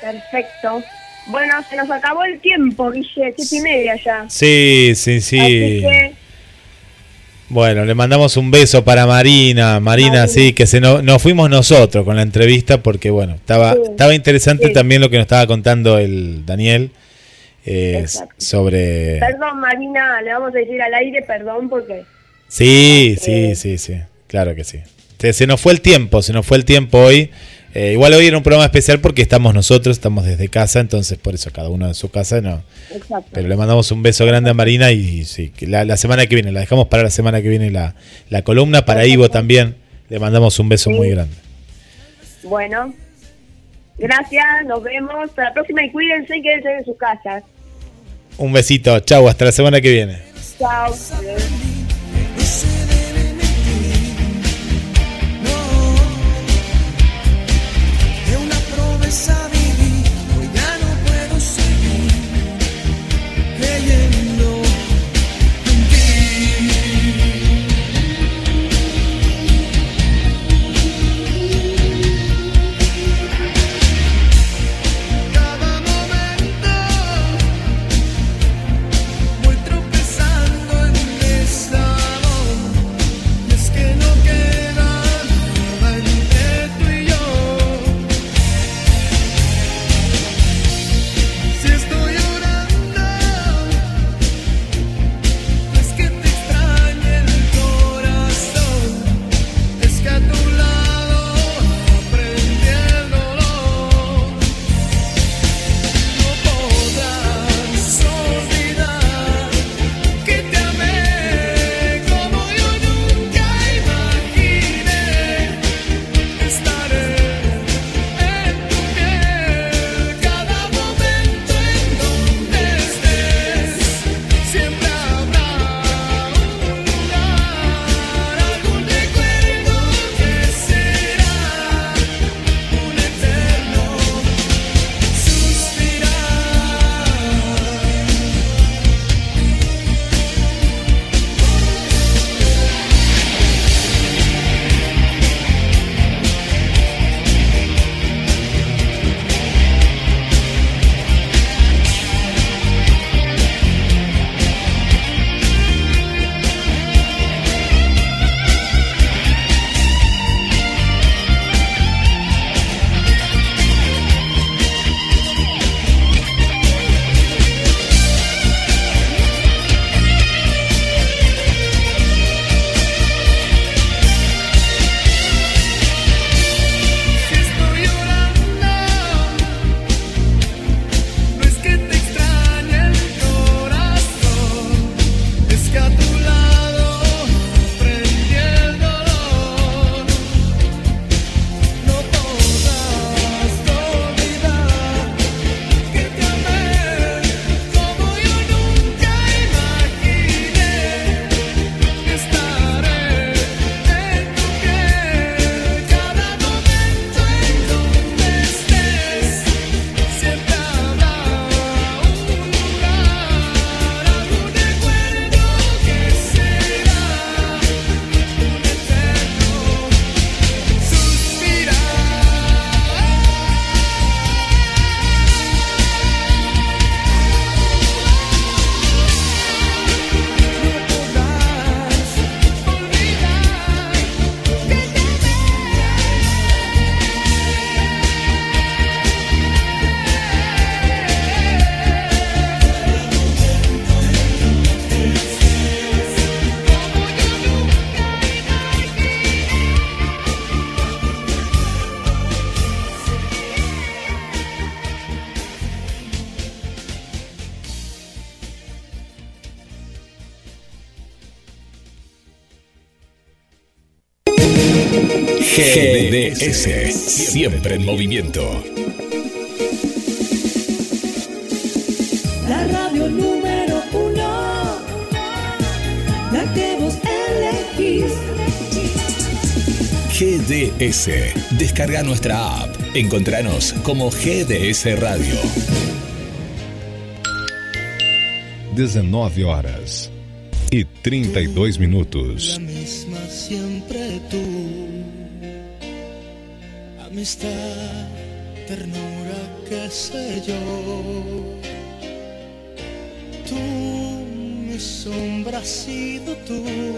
Perfecto. Bueno, se nos acabó el tiempo, Guille, siete y media ya. Sí, sí, Así sí. que, Bueno, le mandamos un beso para Marina. Marina, sí, que se no- nos fuimos nosotros con la entrevista porque, bueno, estaba, Sí, estaba interesante sí. también lo que nos estaba contando el Daniel eh, sobre... perdón, Marina, le vamos a decir al aire perdón porque Sí, sí, sí, sí, claro que sí. Se, se nos fue el tiempo, se nos fue el tiempo hoy. Eh, igual hoy era un programa especial porque estamos nosotros, estamos desde casa, entonces por eso cada uno en su casa, no. Exacto. Pero le mandamos un beso grande a Marina y sí, la, la semana que viene, la dejamos para la semana que viene la, la columna, para Ivo también, le mandamos un beso muy grande. Bueno, gracias, nos vemos. Hasta la próxima y cuídense y quédense en sus casas. Un besito, chau, hasta la semana que viene. Chao. sun. GDS, siempre en movimiento. La radio número uno, la que vos elegís. GDS, descarga nuestra app. Encontranos como GDS Radio. 19 horas y 32 minutos. Tú.